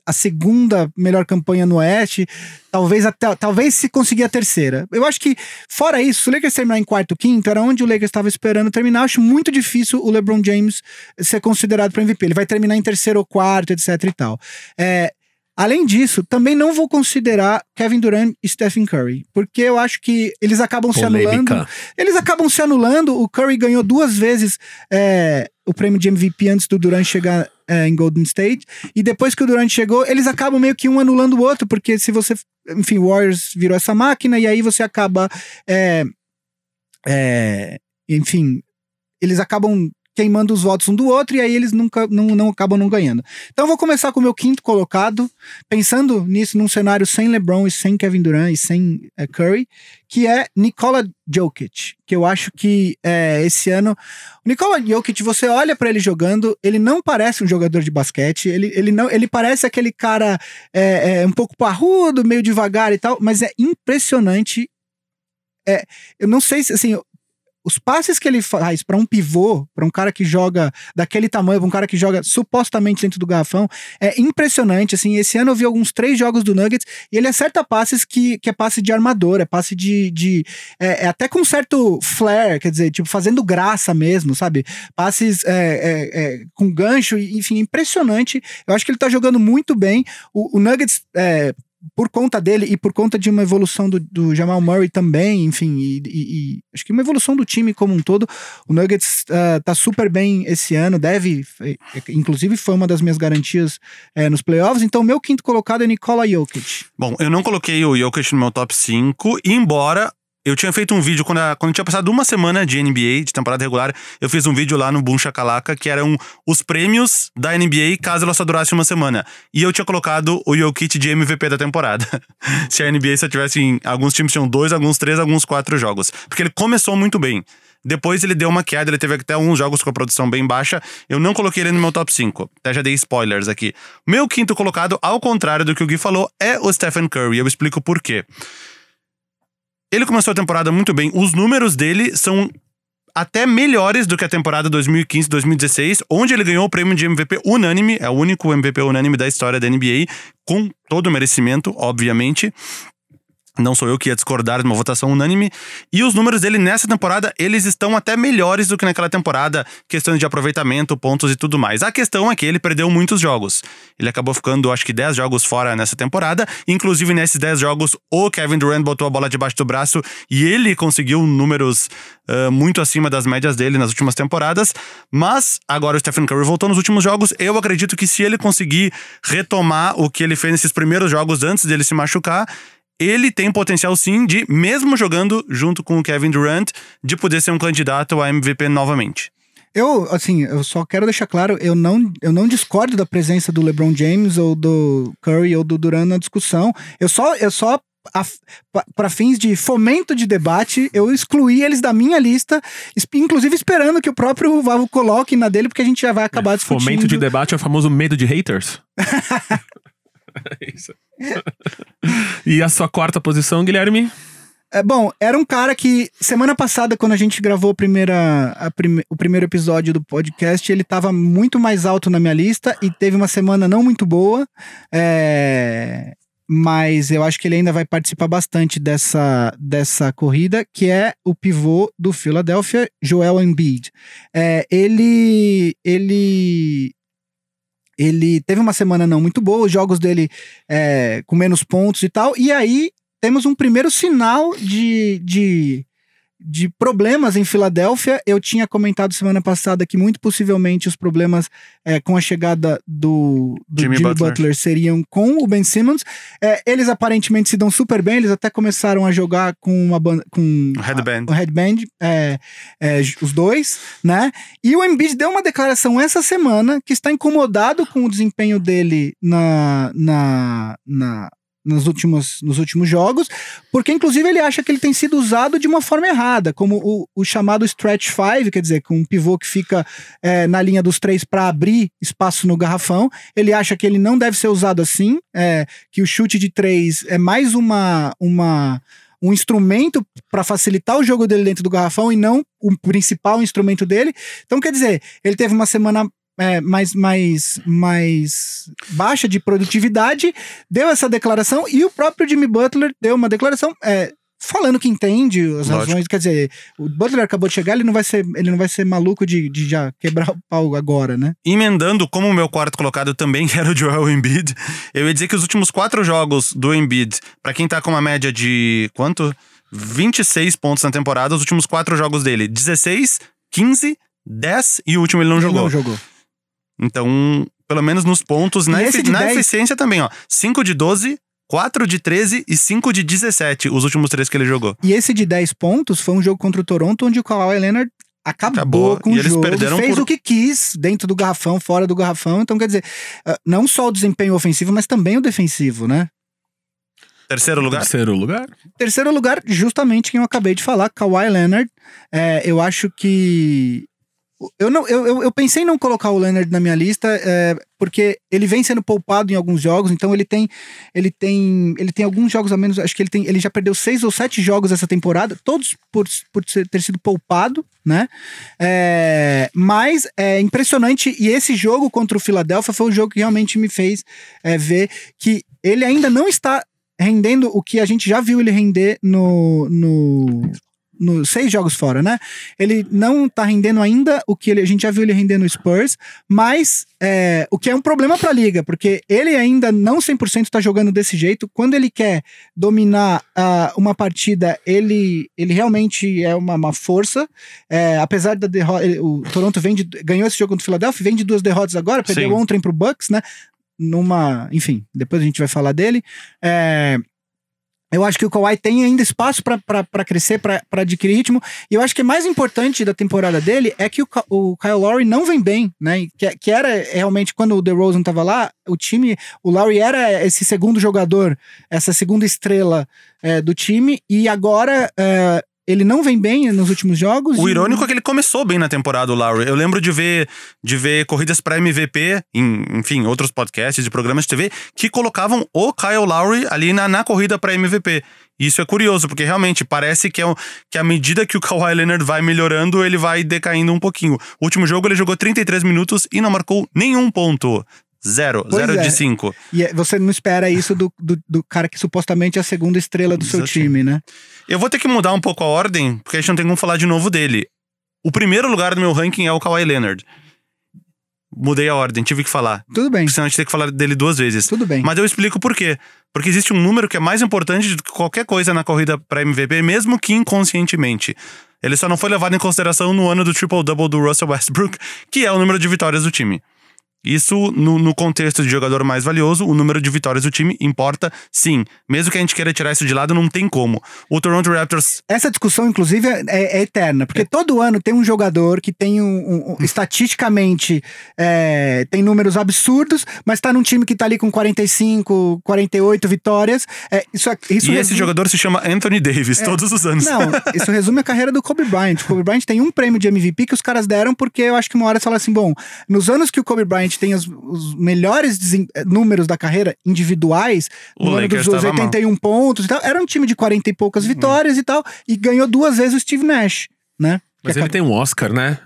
a segunda melhor campanha no Oeste, talvez até talvez se conseguir a terceira. Eu acho que fora isso, se o Lakers terminar em quarto, quinto, era onde o Lakers estava esperando terminar. Eu acho muito difícil o LeBron James ser considerado para MVP. Ele vai terminar em terceiro ou quarto, etc e tal. É, Além disso, também não vou considerar Kevin Durant e Stephen Curry, porque eu acho que eles acabam se anulando. Polêmica. Eles acabam se anulando. O Curry ganhou duas vezes é, o prêmio de MVP antes do Durant chegar é, em Golden State. E depois que o Durant chegou, eles acabam meio que um anulando o outro, porque se você. Enfim, o Warriors virou essa máquina, e aí você acaba. é, é, enfim, eles acabam queimando os votos um do outro e aí eles nunca não, não acabam não ganhando. Então vou começar com o meu quinto colocado, pensando nisso num cenário sem LeBron e sem Kevin Durant e sem é, Curry, que é Nikola Jokic, que eu acho que é, esse ano o Nikola Jokic, você olha pra ele jogando, ele não parece um jogador de basquete, ele, ele não, ele parece aquele cara é, é, um pouco parrudo, meio devagar e tal, mas é impressionante. É, eu não sei se assim, os passes que ele faz pra um pivô, pra um cara que joga daquele tamanho, pra um cara que joga supostamente dentro do garrafão, é impressionante. Assim, esse ano eu vi alguns três jogos do Nuggets e ele acerta passes que, que é passe de armador, é passe de. de é, é até com certo flair, quer dizer, tipo, fazendo graça mesmo, sabe? Passes é, é, é, com gancho, enfim, impressionante. Eu acho que ele tá jogando muito bem. O, o Nuggets. É, por conta dele e por conta de uma evolução do, do Jamal Murray também, enfim, e, e- e acho que uma evolução do time como um todo. O Nuggets ah, tá super bem esse ano, deve, eh, inclusive foi uma das minhas garantias eh, nos playoffs. Então, meu quinto colocado é Nikola Jokic. Bom, eu não coloquei o Jokic no meu top 5, embora eu tinha feito um vídeo quando, a- quando tinha passado uma semana de NBA, de temporada regular. Eu fiz um vídeo lá no Boom Shakalaka, que eram os prêmios da NBA caso ela só durasse uma semana. E eu tinha colocado o Jokic de MVP da temporada. Se a NBA só tivesse. em- alguns times tinham dois, alguns três, alguns quatro jogos. Porque ele começou muito bem. Depois ele deu uma queda, ele teve até alguns jogos com a produção bem baixa. Eu não coloquei ele no meu top 5. Até já dei spoilers aqui. Meu quinto colocado, ao contrário do que o Gui falou, é o Stephen Curry. Eu explico por quê. Ele começou a temporada muito bem. Os números dele são até melhores do que a temporada 2015-2016, onde ele ganhou o prêmio de MVP unânime, é o único MVP unânime da história da NBA, com todo o merecimento, obviamente. Não sou eu que ia discordar de uma votação unânime. E os números dele nessa temporada, eles estão até melhores do que naquela temporada, questões de aproveitamento, pontos e tudo mais. A questão é que ele perdeu muitos jogos. Ele acabou ficando, acho que 10 jogos fora nessa temporada. Inclusive, nesses 10 jogos, o Kevin Durant botou a bola debaixo do braço e ele conseguiu números uh, muito acima das médias dele nas últimas temporadas. Mas agora o Stephen Curry voltou nos últimos jogos. Eu acredito que se ele conseguir retomar o que ele fez nesses primeiros jogos antes dele se machucar, ele tem potencial sim de, mesmo jogando junto com o Kevin Durant, de poder ser um candidato a MVP novamente. Eu, assim, eu só quero deixar claro, eu não, eu não discordo da presença do LeBron James ou do Curry ou do Durant na discussão. Eu só, eu só para fins de fomento de debate, eu excluí eles da minha lista, inclusive esperando que o próprio Vavo coloque na dele, porque a gente já vai acabar é, discutindo. Fomento de debate é o famoso medo de haters. é isso. e a sua quarta posição, Guilherme? É, bom, era um cara que semana passada, quando a gente gravou a primeira, a prime, o primeiro episódio do podcast, ele estava muito mais alto na minha lista e teve uma semana não muito boa. É, mas eu acho que ele ainda vai participar bastante dessa, dessa corrida, que é o pivô do Philadelphia, Joel Embiid. É, ele, ele ele teve uma semana não muito boa, os jogos dele é, com menos pontos e tal, e aí temos um primeiro sinal de, de de problemas em Filadélfia. Eu tinha comentado semana passada que muito possivelmente os problemas é, com a chegada do, do Jimmy, Jimmy Butler. Butler. seriam com o Ben Simmons. É, eles aparentemente se dão super bem, eles até começaram a jogar com uma banda. com headband, a, headband é, é, os dois, né? E o Embiid deu uma declaração essa semana que está incomodado com o desempenho dele na, na, na nos últimos, nos últimos jogos, porque inclusive ele acha que ele tem sido usado de uma forma errada, como o, o chamado stretch five, quer dizer, com um pivô que fica é, na linha dos três para abrir espaço no garrafão. Ele acha que ele não deve ser usado assim, é, que o chute de três é mais uma, uma um instrumento para facilitar o jogo dele dentro do garrafão e não o principal instrumento dele. Então, quer dizer, ele teve uma semana é, mais, mais, mais baixa de produtividade, deu essa declaração e o próprio Jimmy Butler deu uma declaração é, falando que entende as Lógico. razões. Quer dizer, o Butler acabou de chegar, ele não vai ser, ele não vai ser maluco de, de já quebrar o pau agora, né? Emendando, como o meu quarto colocado também era o Joel Embiid, eu ia dizer que os últimos quatro jogos do Embiid, para quem tá com uma média de quanto? 26 pontos na temporada, os últimos quatro jogos dele, 16, 15, 10 e o último ele não ele jogou. Não jogou. Então, pelo menos nos pontos, na, efi na 10... eficiência também, ó. 5 de 12, 4 de 13 e 5 de 17, os últimos três que ele jogou. E esse de 10 pontos foi um jogo contra o Toronto, onde o Kawhi Leonard acabou, acabou. com e o jogo, fez por... o que quis dentro do garrafão, fora do garrafão. Então, quer dizer, ah, não só o desempenho ofensivo, mas também o defensivo, né? Terceiro lugar? Terceiro lugar. Terceiro lugar, justamente quem eu acabei de falar, Kawhi Leonard. É, eu acho que eu, não, eu, eu pensei em não colocar o Leonard na minha lista, é, porque ele vem sendo poupado em alguns jogos, então ele tem ele tem ele tem alguns jogos a menos, acho que ele tem ele já perdeu seis ou sete jogos essa temporada, todos por, por ter sido poupado, né? É, mas é impressionante e esse jogo contra o Philadelphia foi o jogo que realmente me fez é, ver que ele ainda não está rendendo o que a gente já viu ele render no, no nos seis jogos fora, né? Ele não tá rendendo ainda o que ele, a gente já viu ele render no Spurs, mas é, o que é um problema para a liga, porque ele ainda não 100% tá jogando desse jeito. Quando ele quer dominar uh, uma partida, ele, ele realmente é uma, uma força. É, apesar da derrota, o Toronto vem de, ganhou esse jogo contra o Philadelphia, vem de duas derrotas agora, perdeu Sim. ontem pro Bucks, né? Numa, enfim, depois a gente vai falar dele. É, eu acho que o Kawhi tem ainda espaço para crescer, para adquirir ritmo. E eu acho que o mais importante da temporada dele é que o, o Kyle Lowry não vem bem, né? Que, que era realmente, quando o DeRozan estava lá, o time, o Lowry era esse segundo jogador, essa segunda estrela é, do time. E agora é, ele não vem bem nos últimos jogos. O irônico é que ele começou bem na temporada, o Lowry. Eu lembro de ver, de ver corridas para MVP, em, enfim, outros podcasts e programas de TV, que colocavam o Kyle Lowry ali na, na corrida para MVP. Isso é curioso, porque realmente parece que, é, que à medida que o Kawhi Leonard vai melhorando, ele vai decaindo um pouquinho. O último jogo ele jogou 33 minutos e não marcou nenhum ponto. Zero. Pois Zero é. de cinco. E é- você não espera isso do, do, do cara que supostamente é a segunda estrela do seu time, né? Eu vou ter que mudar um pouco a ordem, porque a gente não tem como falar de novo dele. O primeiro lugar do meu ranking é o Kawhi Leonard. Mudei a ordem, tive que falar. Tudo bem, Porque senão a gente tem que falar dele duas vezes. tudo bem. Mas eu explico por quê. Porque existe um número que é mais importante do que qualquer coisa na corrida para MVP, mesmo que inconscientemente. Ele só não foi levado em consideração no ano do triple-double do Russell Westbrook, que é o número de vitórias do time. Isso, no, no contexto de jogador mais valioso, o número de vitórias do time importa sim. Mesmo que a gente queira tirar isso de lado, não tem como. O Toronto Raptors Essa discussão, inclusive, é, é eterna, porque todo ano tem um jogador que tem um, um- um- estatisticamente é, tem números absurdos, mas tá num time que tá ali com 45, 48 vitórias. É, isso, é- isso e esse resume- jogador se chama Anthony Davis, todos os anos. Não, isso resume a carreira do Kobe Bryant. O Kobe Bryant tem um prêmio de MVP que os caras deram porque eu acho que uma hora eles falaram assim: bom, nos anos que o Kobe Bryant tem os, os melhores desem- eh, números da carreira individuais, O no ano Lakers dos tava mal. 81 pontos e tal, era um time de 40 e poucas Uhum. vitórias e tal, e ganhou duas vezes o Steve Nash, né? Mas Que ele acaba- tem um Oscar, né?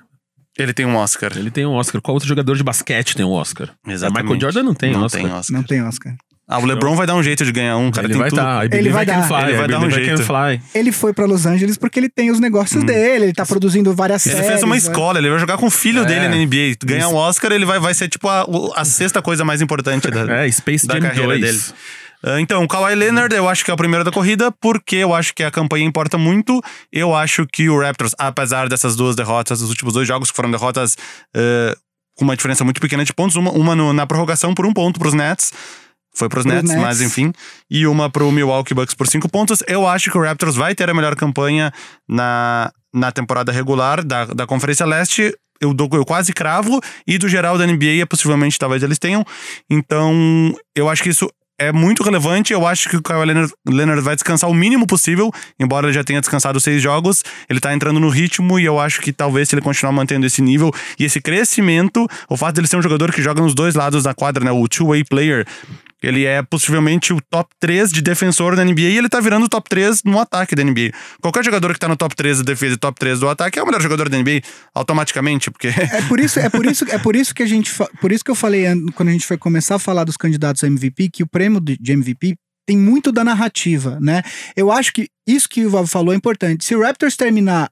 Ele tem um Oscar. Ele tem um Oscar. Qual outro jogador de basquete tem um Oscar? Exatamente. Michael Jordan não tem não Oscar. Tem Oscar. Não tem Oscar. Ah, o LeBron vai dar um jeito de ganhar um, cara. ele tem vai tudo. dar. Ele vai dar. Fly, Ele vai I dar um jeito. fly. Ele foi pra Los Angeles porque ele tem os negócios dele, ele tá produzindo várias Ele séries. fez uma escola, ele vai jogar com o filho É. dele na NBA. Ganhar um Oscar, ele vai, vai ser tipo a, a sexta coisa mais importante da, É, Space da Jam carreira 2. dele. Ah, Então, o Kawhi Leonard eu acho que é o primeiro da corrida, porque eu acho que a campanha importa muito. Eu acho que o Raptors, apesar dessas duas derrotas, os últimos dois jogos que foram derrotas eh, com uma diferença muito pequena de pontos, uma, uma no- na prorrogação por um ponto pros Nets. Foi pros Nets, Nets. mas enfim. E uma pro Milwaukee Bucks por cinco pontos. Eu acho que o Raptors vai ter a melhor campanha na, na temporada regular da, da Conferência Leste. Eu, dou, eu quase cravo. E do geral da NBA, é possivelmente talvez eles tenham. Então, eu acho que isso é muito relevante. Eu acho que o Kawhi Leonard, Leonard vai descansar o mínimo possível, embora ele já tenha descansado seis jogos. Ele tá entrando no ritmo e eu acho que talvez se ele continuar mantendo esse nível e esse crescimento, o fato dele ser um jogador que joga nos dois lados da quadra, né? O two-way player. Ele é possivelmente o top 3 de defensor da NBA e ele tá virando o top 3 no ataque da NBA. Qualquer jogador que tá no top 3 da defesa e top 3 do ataque é o melhor jogador da NBA automaticamente, porque É por isso, é por isso, é por isso que a gente, por isso que eu falei an- quando a gente foi começar a falar dos candidatos a MVP que o prêmio de, MVP tem muito da narrativa, né? Eu acho que isso que o Val falou é importante. Se o Raptors terminar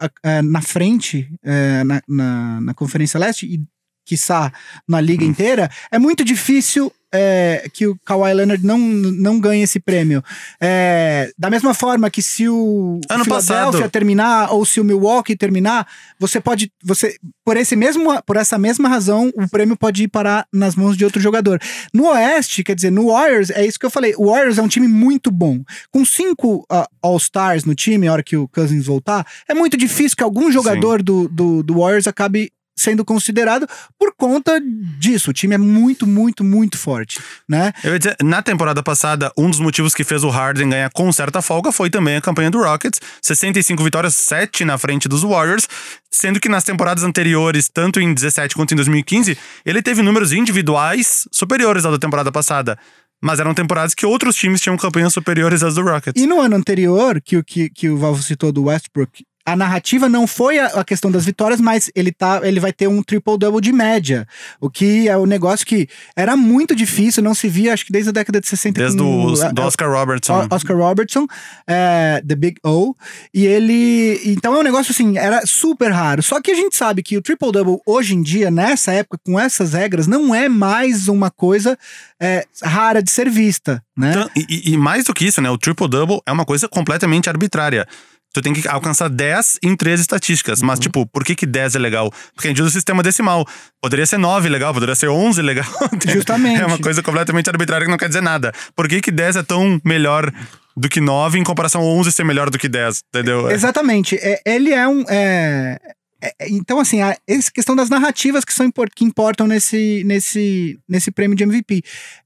a- na frente é, na, na, na Conferência Leste e quiçá na liga inteira, é muito difícil é, que o Kawhi Leonard não, não ganhe esse prêmio. É, da mesma forma que se o Ano Philadelphia terminar ou se o Milwaukee terminar, você pode, você por esse mesmo, por essa mesma razão, o prêmio pode ir parar nas mãos de outro jogador. No Oeste, quer dizer, no Warriors, é isso que eu falei. O Warriors é um time muito bom. Com cinco ah, All-Stars no time, a hora que o Cousins voltar, é muito difícil que algum jogador do, do, do Warriors acabe sendo considerado por conta disso. O time é muito, muito, muito forte, né? Eu ia dizer, na temporada passada, um dos motivos que fez o Harden ganhar com certa folga foi também a campanha do Rockets. 65 vitórias, 7 na frente dos Warriors. Sendo que nas temporadas anteriores, tanto em 17 quanto em 2015, ele teve números individuais superiores ao da temporada passada. Mas eram temporadas que outros times tinham campanhas superiores às do Rockets. E no ano anterior, que, o- que, que o Valvo citou do Westbrook, a narrativa não foi a, questão das vitórias, mas ele, tá, ele vai ter um triple-double de média. O que é um negócio que era muito difícil, não se via, acho que desde a década de 60. Desde o do Oscar Robertson. o- Oscar Robertson, é, The Big O, e ele. Então é um negócio assim, era super raro. Só que a gente sabe que o Triple Double hoje em dia, nessa época, com essas regras, não é mais uma coisa é, rara de ser vista, né? Então, e- e, e mais do que isso, né? O triple-double é uma coisa completamente arbitrária. Tu tem que alcançar 10 em três estatísticas. Mas, tipo, por que que 10 é legal? Porque a gente usa o sistema decimal. Poderia ser 9 legal, poderia ser 11 legal. Justamente. É uma coisa completamente arbitrária que não quer dizer nada. Por que que 10 é tão melhor do que 9 em comparação a 11 ser melhor do que 10? Entendeu? Exatamente. É, ele é um. é, é, então, assim, a essa questão das narrativas que, são, que importam nesse, nesse, nesse prêmio de MVP.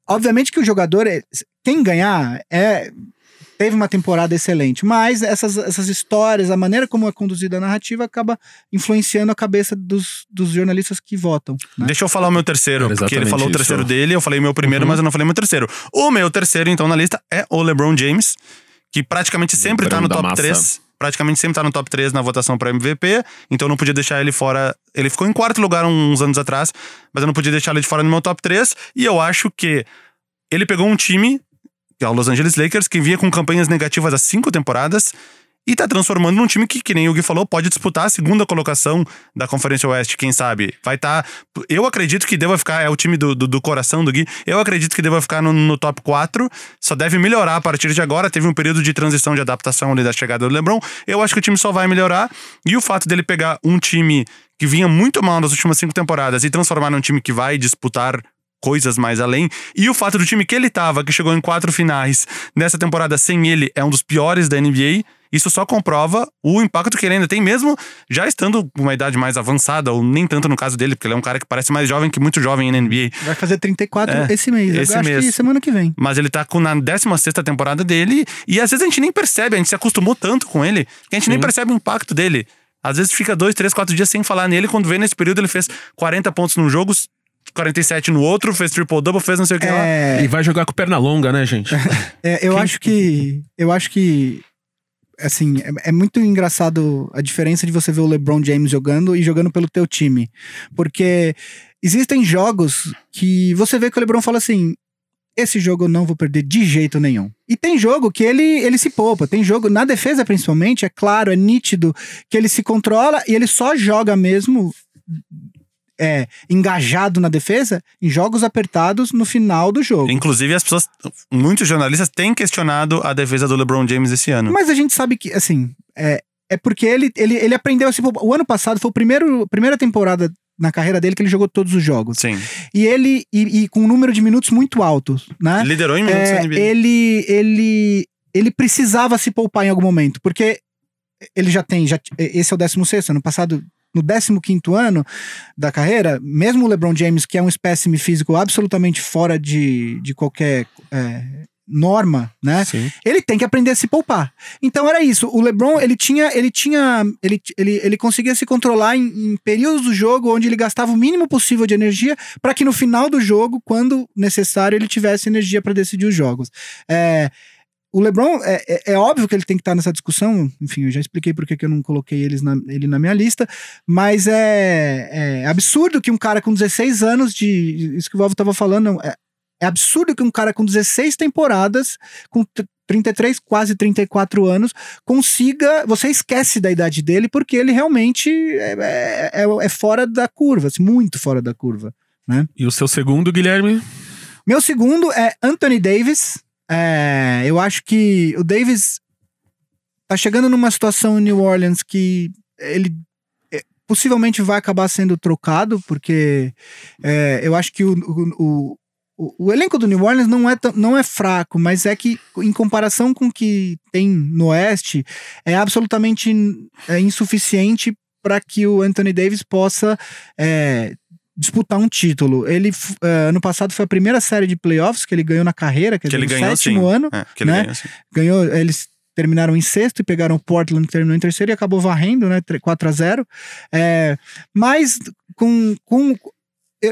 Obviamente que o jogador, é- quem ganhar, é. Teve uma temporada excelente, mas essas, essas histórias, a maneira como é conduzida a narrativa acaba influenciando a cabeça dos, dos jornalistas que votam. né? Deixa eu falar o meu terceiro, Era porque ele falou o isso. terceiro dele, eu falei meu primeiro, Uhum. mas eu não falei meu terceiro. O meu terceiro, então, na lista é o LeBron James, que praticamente sempre tá no top massa. 3. praticamente sempre tá no top 3 na votação para MVP, então eu não podia deixar ele fora. Ele ficou em quarto lugar uns anos atrás, mas eu não podia deixar ele de fora no meu top 3. E eu acho que ele pegou um time, que é o Los Angeles Lakers, que vinha com campanhas negativas há cinco temporadas e tá transformando num time que, que nem o Gui falou, pode disputar a segunda colocação da Conferência Oeste, quem sabe. Vai estar. Tá, eu acredito que deva ficar, é o time do, do, do coração do Gui, eu acredito que deva ficar no, no, top 4. Só deve melhorar a partir de agora. Teve um período de transição, de adaptação ali da chegada do Lebron. Eu acho que o time só vai melhorar. E o fato dele pegar um time que vinha muito mal nas últimas cinco temporadas e transformar num time que vai disputar coisas mais além. E o fato do time que ele tava, que chegou em quatro finais nessa temporada sem ele, é um dos piores da NBA. Isso só comprova o impacto que ele ainda tem, mesmo já estando com uma idade mais avançada, ou nem tanto no caso dele, porque ele é um cara que parece mais jovem que muito jovem na NBA. Vai fazer 34 É, esse mês. esse mês. que semana que vem. Mas ele tá com, na 16 temporada dele, e às vezes a gente nem percebe, a gente se acostumou tanto com ele, que a gente nem Sim. percebe o impacto dele. Às vezes fica dois, três, quatro dias sem falar nele, quando vê nesse período ele fez 40 pontos num jogo, 47 no outro, fez triple-double, fez não sei o que lá. É, E vai jogar com perna longa, né, gente? É, eu acho que. Eu acho que. Assim, é, é muito engraçado a diferença de você ver o LeBron James jogando e jogando pelo teu time. Porque existem jogos que você vê que o LeBron fala assim. Esse jogo eu não vou perder de jeito nenhum. E tem jogo que ele, ele se poupa. Tem jogo, na defesa principalmente, é claro, é nítido que ele se controla e ele só joga mesmo é, engajado na defesa em jogos apertados no final do jogo. Inclusive, as pessoas, muitos jornalistas têm questionado a defesa do LeBron James esse ano. Mas a gente sabe que, assim, é, é porque ele, ele, ele aprendeu assim. O ano passado foi a primeiro, primeira temporada na carreira dele que ele jogou todos os jogos. Sim. E ele, e, e com um número de minutos muito alto, né? Liderou em minutos É, na NBA. ele, ele, ele precisava se poupar em algum momento, porque ele já tem, já, esse é o 16 ano passado, no 15 ano da carreira, mesmo o LeBron James, que é um espécime físico absolutamente fora de, de qualquer é, norma, né? Sim. Ele tem que aprender a se poupar. Então era isso. O LeBron, ele tinha, ele tinha, ele, ele, ele conseguia se controlar em, em períodos do jogo onde ele gastava o mínimo possível de energia para que no final do jogo, quando necessário, ele tivesse energia para decidir os jogos. É, o LeBron, é, é, é óbvio que ele tem que estar nessa discussão. Enfim, eu já expliquei por que eu não coloquei eles na- ele na minha lista. Mas é, é absurdo que um cara com 16 anos de. Isso que o Valvo estava falando. É, é absurdo que um cara com 16 temporadas, com t- 33, quase 34 anos, consiga. Você esquece da idade dele porque ele realmente é, é, é- fora da curva, assim, muito fora da curva. E o seu segundo, Guilherme? Meu segundo é Anthony Davis. É, eu acho que o Davis tá chegando numa situação em New Orleans que ele é, possivelmente vai acabar sendo trocado, porque é, eu acho que o, o, o, o- elenco do New Orleans não é, não é fraco, mas é que, em comparação com o que tem no Oeste, é absolutamente é, insuficiente para que o Anthony Davis possa é, disputar um título. Ele, é, ano passado, foi a primeira série de playoffs que ele ganhou na carreira, Que dizer, ele no ganhou sétimo sim. ano É, que ele né? ganhou sim. ganhou, eles terminaram em sexto e pegaram o Portland, que terminou em terceiro e acabou varrendo, né? 4 a 0 é, Mas com. com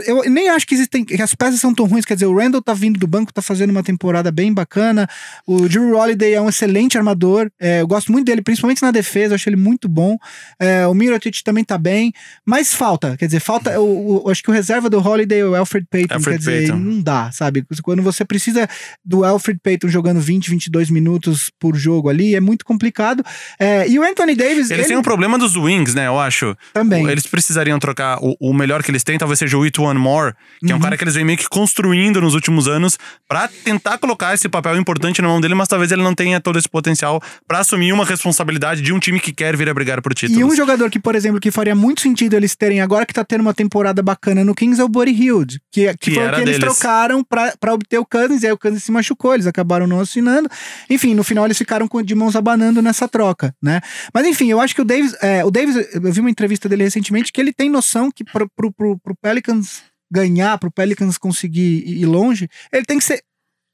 eu, eu nem acho que existem. que as peças são tão ruins. Quer dizer, o Randall tá vindo do banco, tá fazendo uma temporada bem bacana. O Drew Holiday é um excelente armador. é, eu gosto muito dele, principalmente na defesa, eu acho ele muito bom. É, o Mirotic também tá bem. Mas falta, quer dizer, falta. O, o- acho que o reserva do Holiday é o Alfred Payton. Alfred quer dizer, Payton. não dá, sabe? Quando você precisa do Alfred Payton jogando 20, 22 minutos por jogo ali, é muito complicado. É, e o Anthony Davis, Eles ele têm um problema dos wings, né? Eu acho. também. Eles precisariam trocar. O, o melhor que eles têm talvez seja o It One More, que é um Uhum. cara que eles vêm meio que construindo nos últimos anos pra tentar colocar esse papel importante na mão dele, mas talvez ele não tenha todo esse potencial pra assumir uma responsabilidade de um time que quer vir a brigar por títulos. E um jogador que, por exemplo, que faria muito sentido eles terem agora que tá tendo uma temporada bacana no Kings é o Buddy Hilde, que, que, Que foi o que eles deles. trocaram pra, pra obter o Cousins, e aí o Cousins se machucou, eles acabaram não assinando. Enfim, no final eles ficaram de mãos abanando nessa troca, né? Mas enfim, eu acho que o Davis, é, o Davis, eu vi uma entrevista dele recentemente que ele tem noção que pro, pro, pro, pro Pelicans ganhar, pro Pelicans conseguir ir longe, ele tem que ser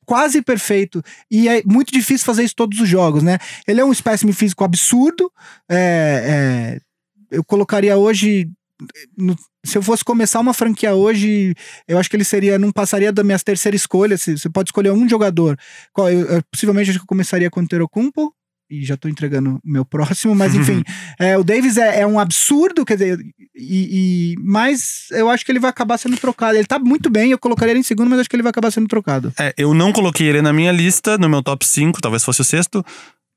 quase perfeito. E é muito difícil fazer isso todos os jogos, né? Ele é um espécime físico absurdo. é, é, eu colocaria hoje. no- se eu fosse começar uma franquia hoje, eu acho que ele seria. Não passaria da minha terceira escolha. se- Você pode escolher um jogador. Qual, eu, eu possivelmente acho que eu começaria com o Terocumpo. E já tô entregando o meu próximo, mas enfim, é, o Davis é, é, um absurdo, quer dizer, e, e, mas eu acho que ele vai acabar sendo trocado. Ele tá muito bem, eu colocaria ele em segundo, mas acho que ele vai acabar sendo trocado. É, eu não coloquei ele na minha lista, no meu top 5, talvez fosse o sexto,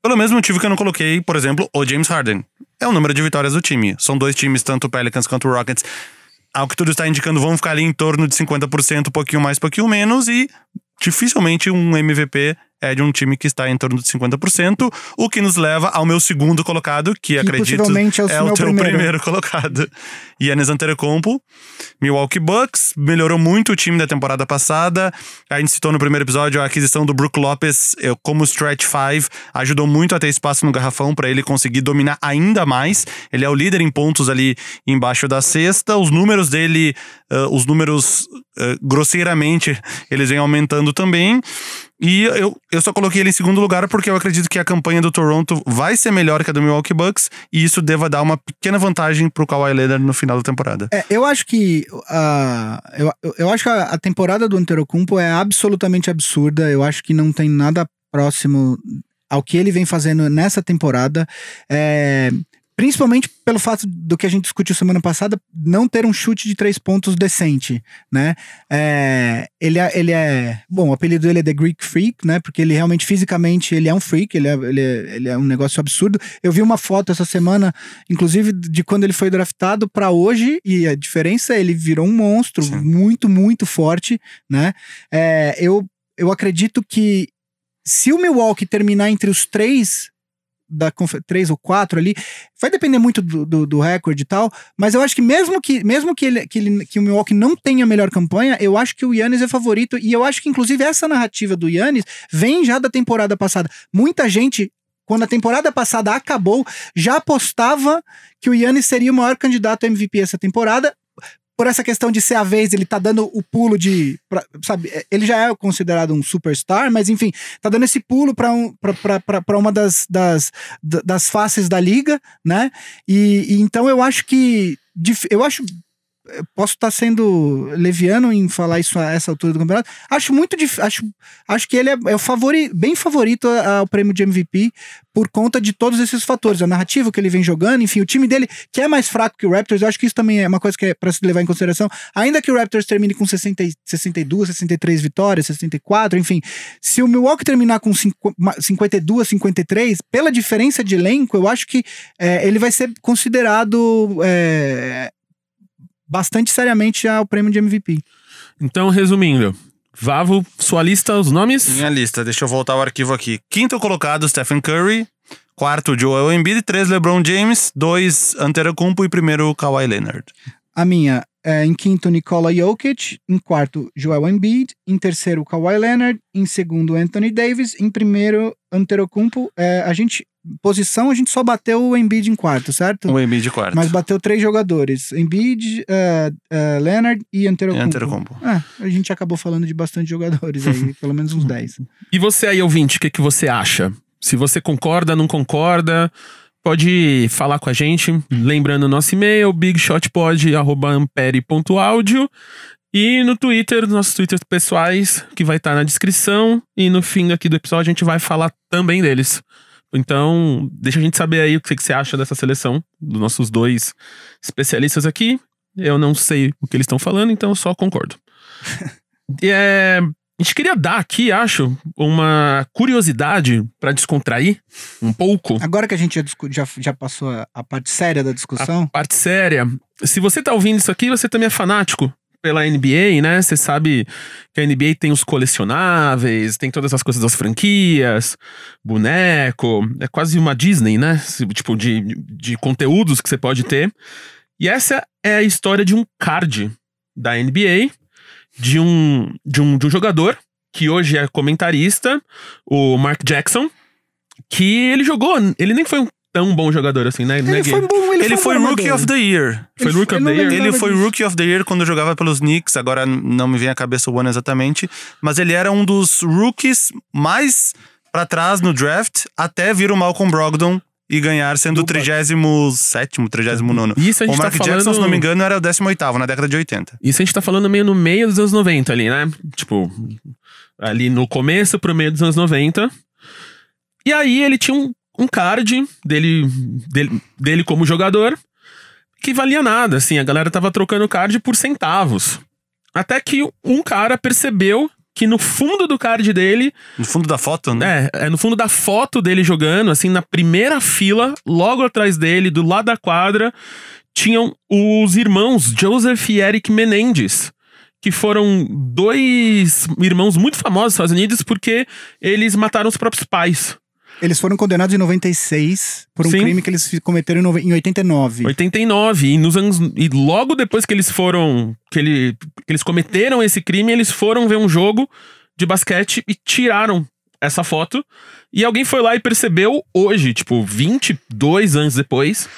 pelo mesmo motivo que eu não coloquei, por exemplo, o James Harden. É o número de vitórias do time. São dois times, tanto o Pelicans quanto o Rockets. Ao que tudo está indicando, vão ficar ali em torno de 50%, um pouquinho mais, um pouquinho menos, e dificilmente um MVP é de um time que está em torno de 50%, o que nos leva ao meu segundo colocado, que, que acredito é, é o teu primeiro. primeiro colocado. Yannis Antetokounmpo, Milwaukee Bucks, melhorou muito o time da temporada passada. A gente citou no primeiro episódio a aquisição do Brook Lopes como stretch five, ajudou muito a ter espaço no garrafão para ele conseguir dominar ainda mais. Ele é o líder em pontos ali embaixo da cesta. Os números dele, uh, os números uh, grosseiramente, eles vêm aumentando também. E eu, eu só coloquei ele em segundo lugar porque eu acredito que a campanha do Toronto vai ser melhor que a do Milwaukee Bucks e isso deva dar uma pequena vantagem pro Kawhi Leonard no final da temporada. É, eu acho que uh, eu, eu acho que a, a temporada do Antetokounmpo é absolutamente absurda. Eu acho que não tem nada próximo ao que ele vem fazendo nessa temporada. É, Principalmente pelo fato do que a gente discutiu semana passada, não ter um chute de três pontos decente, né? É, ele, é, ele é. Bom, o apelido dele é The Greek Freak, né? Porque ele realmente, fisicamente, ele é um freak, ele é, ele é, ele é um negócio absurdo. Eu vi uma foto essa semana, inclusive, de quando ele foi draftado para hoje, e a diferença é ele virou um monstro Sim. muito, muito forte, né? É, eu, eu acredito que se o Milwaukee terminar entre os três da três ou quatro ali. Vai depender muito do, do, do, recorde e tal, mas eu acho que mesmo que mesmo que, ele, que, ele, que o Milwaukee não tenha a melhor campanha, eu acho que o Yannis é favorito e eu acho que inclusive essa narrativa do Yannis vem já da temporada passada. Muita gente quando a temporada passada acabou, já apostava que o Yannis seria o maior candidato a MVP essa temporada por essa questão de ser a vez, ele tá dando o pulo de. Pra, sabe, é, ele já é considerado um superstar, mas enfim, tá dando esse pulo para um, pra, uma das, das, das faces da liga, né? E, e então eu acho que. Eu acho posso estar sendo leviano em falar isso a essa altura do campeonato. Acho muito difícil. Acho, acho que ele é, é o favori, bem favorito ao prêmio de MVP por conta de todos esses fatores. A narrativa que ele vem jogando, enfim, o time dele, que é mais fraco que o Raptors, eu acho que isso também é uma coisa que é para se levar em consideração. Ainda que o Raptors termine com 60, 62, 63 vitórias, 64, enfim. Se o Milwaukee terminar com 52, 53, pela diferença de elenco, eu acho que é, ele vai ser considerado. É, bastante seriamente ao prêmio de MVP. Então, resumindo, Vavo, sua lista, os nomes? Minha lista, deixa eu voltar o arquivo aqui. Quinto colocado, Stephen Curry. Quarto, Joel Embiid. Três, LeBron James. Dois, Antetokounmpo. E primeiro, Kawhi Leonard. A minha, é, em quinto, Nikola Jokic. Em quarto, Joel Embiid. Em terceiro, Kawhi Leonard. Em segundo, Anthony Davis. Em primeiro, Antetokounmpo. É, a gente posição, a gente só bateu o Embiid em quarto, certo? O Embiid em quarto. Mas bateu três jogadores: Embiid, uh, uh, Leonard e Antetokounmpo. Antetokounmpo. É, a gente acabou falando de bastante jogadores aí, pelo menos uns 10. E você aí, ouvinte, o que, que você acha? Se você concorda, não concorda, pode falar com a gente. Lembrando nosso e-mail, bigshotpod.ampere.audio. E no Twitter, nossos Twitters pessoais, que vai estar tá na descrição. E no fim aqui do episódio a gente vai falar também deles. Então, deixa a gente saber aí o que você acha dessa seleção, dos nossos dois especialistas aqui. Eu não sei o que eles estão falando, então eu só concordo. é, a gente queria dar aqui, acho, uma curiosidade para descontrair um pouco. Agora que a gente já, já passou a, a, parte séria da discussão. A parte séria. Se você tá ouvindo isso aqui, você também é fanático pela NBA, né? Você sabe que a NBA tem os colecionáveis, tem todas as coisas das franquias, boneco, é quase uma Disney, né? Tipo, de, de conteúdos que você pode ter. E essa é a história de um card da NBA, de um, de um, de um jogador que hoje é comentarista, o Mark Jackson, que ele jogou, ele nem foi um tão bom jogador assim, né? Ele foi bom, ele, ele foi, foi Rookie of the Year. Foi Rookie of the Year? Ele foi Rookie of the Year quando jogava pelos Knicks, agora não me vem à cabeça o ano exatamente, mas ele era um dos rookies mais para trás no draft até vir o Malcolm Brogdon e ganhar sendo o 37 39 Isso a gente O Mark tá falando... Jackson, se não me engano, era o 18 na década de 80. Isso a gente tá falando meio no meio dos anos 90 ali, né? Tipo, ali no começo pro meio dos anos 90. E aí ele tinha um um card dele, dele, dele como jogador que valia nada, assim, a galera tava trocando card por centavos. Até que um cara percebeu que no fundo do card dele, No fundo da foto, né? é, é no fundo da foto dele jogando, assim, na primeira fila, logo atrás dele, do lado da quadra, tinham os irmãos Joseph e Eric Menendez. Que foram dois irmãos muito famosos nos Estados Unidos porque eles mataram os próprios pais. Eles foram condenados em 96 por um Sim. crime que eles cometeram em 89. 89. E, nos anos, e logo depois que eles foram. Que, ele, que eles cometeram esse crime, eles foram ver um jogo de basquete e tiraram essa foto. E alguém foi lá e percebeu hoje, tipo, 22 anos depois.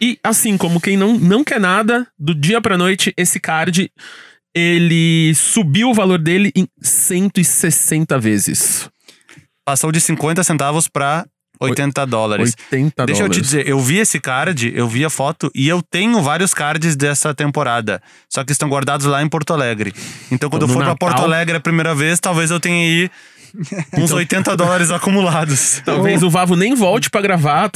E assim, como quem não, não quer nada, do dia pra noite, esse card. Ele subiu o valor dele em 160 vezes. Passou de 50 centavos pra 80 dólares. 80 Deixa eu dólares. te dizer, eu vi esse card, eu vi a foto e eu tenho vários cards dessa temporada. Só que estão guardados lá em Porto Alegre. Então quando eu No for pra Natal. Porto Alegre a primeira vez, talvez eu tenha aí uns 80 dólares acumulados. Talvez o Vavo nem volte pra gravar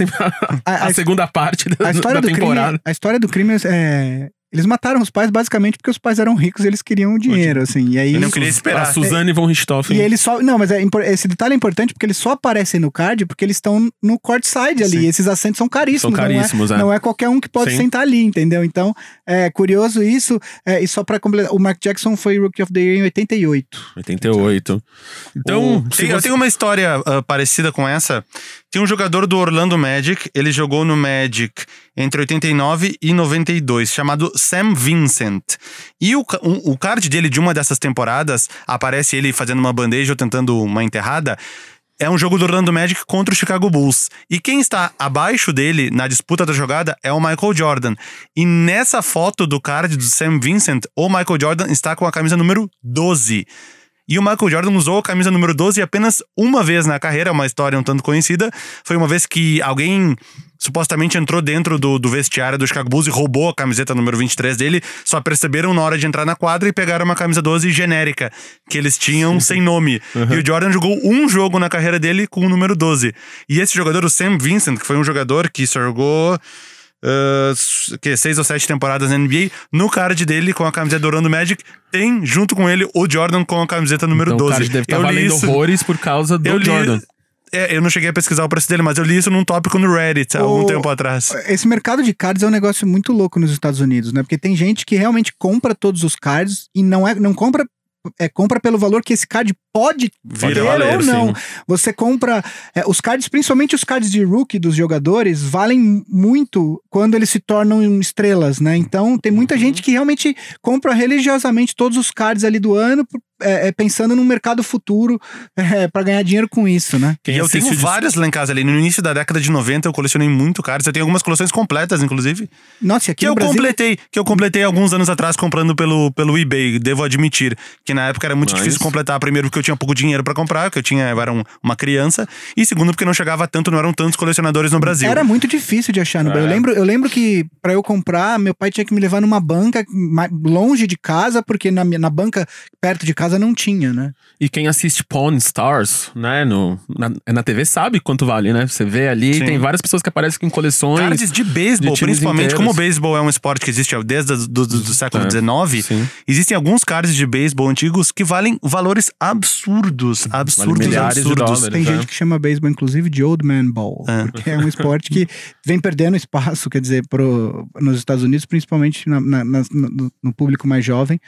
A- a a- segunda parte da, A história, da do temporada. crime, a história do crime é. Eles mataram os pais basicamente porque os pais eram ricos e eles queriam o dinheiro, assim. E aí. Eu não queria A esperar. Suzane von Richthofen. E eles só. Não, mas é esse detalhe é importante porque eles só aparecem no card porque eles estão no courtside ali. E esses assentos são caríssimos. São caríssimos, não é. é. Não é qualquer um que pode Sim. sentar ali, entendeu? Então, é curioso isso. É, e só pra completar, o Mark Jackson foi Rookie of the Year em 88. 88. Então, O- se tem- Eu você- tenho uma história ah, parecida com essa. Tem um jogador do Orlando Magic, ele jogou no Magic entre 89 e 92, chamado Sam Vincent. E o, o card dele de uma dessas temporadas, aparece ele fazendo uma bandeja ou tentando uma enterrada. É um jogo do Orlando Magic contra o Chicago Bulls. E quem está abaixo dele na disputa da jogada é o Michael Jordan. E nessa foto do card do Sam Vincent, o Michael Jordan está com a camisa número 12. E o Michael Jordan usou a camisa número 12 apenas uma vez na carreira, uma história um tanto conhecida. Foi uma vez que alguém supostamente entrou dentro do, do vestiário do Chicago Bulls e roubou a camiseta número 23 dele. Só perceberam na hora de entrar na quadra e pegaram uma camisa 12 genérica, que eles tinham sem nome. E o Jordan jogou um jogo na carreira dele com o número 12. E esse jogador, o Sam Vincent, que foi um jogador que só jogou s- que seis ou sete temporadas na NBA, no card dele com a camiseta do Orlando Magic, tem junto com ele o Jordan com a camiseta número então, o 12. cara deve estar Eu li valendo isso- horrores por causa do eu li- Jordan. É, eu não cheguei a pesquisar o preço dele, mas eu li isso num tópico no Reddit há algum O- tempo atrás. Esse mercado de cards é um negócio muito louco nos Estados Unidos, né? Porque tem gente que realmente compra todos os cards e não é, não compra é, compra pelo valor que esse card pode Vir ter valer, ou não. sim. Você compra é, os cards, principalmente os cards de rookie dos jogadores, valem muito quando eles se tornam estrelas, né? Então tem muita gente que realmente compra religiosamente todos os cards ali do ano, é, é, pensando num mercado futuro é, para ganhar dinheiro com isso, né? Quem e eu tenho vários lá em casa ali. No início da década de 90 eu colecionei muito cards. Eu tenho algumas coleções completas, inclusive. Nossa, e aqui Que no eu Brasil completei, que eu completei alguns anos atrás comprando pelo, pelo eBay, devo admitir. Que na época era muito Mas- difícil completar. Primeiro, porque eu tinha pouco dinheiro pra comprar, que eu tinha, eu era um- uma criança. E segundo, porque não chegava tanto, não eram tantos colecionadores no Brasil. Era muito difícil de achar no É. Brasil. Eu lembro, eu lembro que pra eu comprar, meu pai tinha que me levar numa banca longe de casa, porque na, minha- na banca perto de casa não tinha, né? E quem assiste Pawn Stars, né, no, na, na TV sabe quanto vale, né? Você vê ali, Sim. tem várias pessoas que aparecem com coleções. Cards de beisebol, de principalmente inteiros. como o beisebol é um esporte que existe desde o do, do, do século É, XIX, sim. existem alguns cards de beisebol antigos que valem valores absurdos. Absurdos, milhares de absurdos. dólares. Tem é. gente que chama beisebol, inclusive, de Old Man Ball. É. Porque é um esporte que vem perdendo espaço, quer dizer, pro, nos Estados Unidos, principalmente na- na- nas- no, no público mais jovem.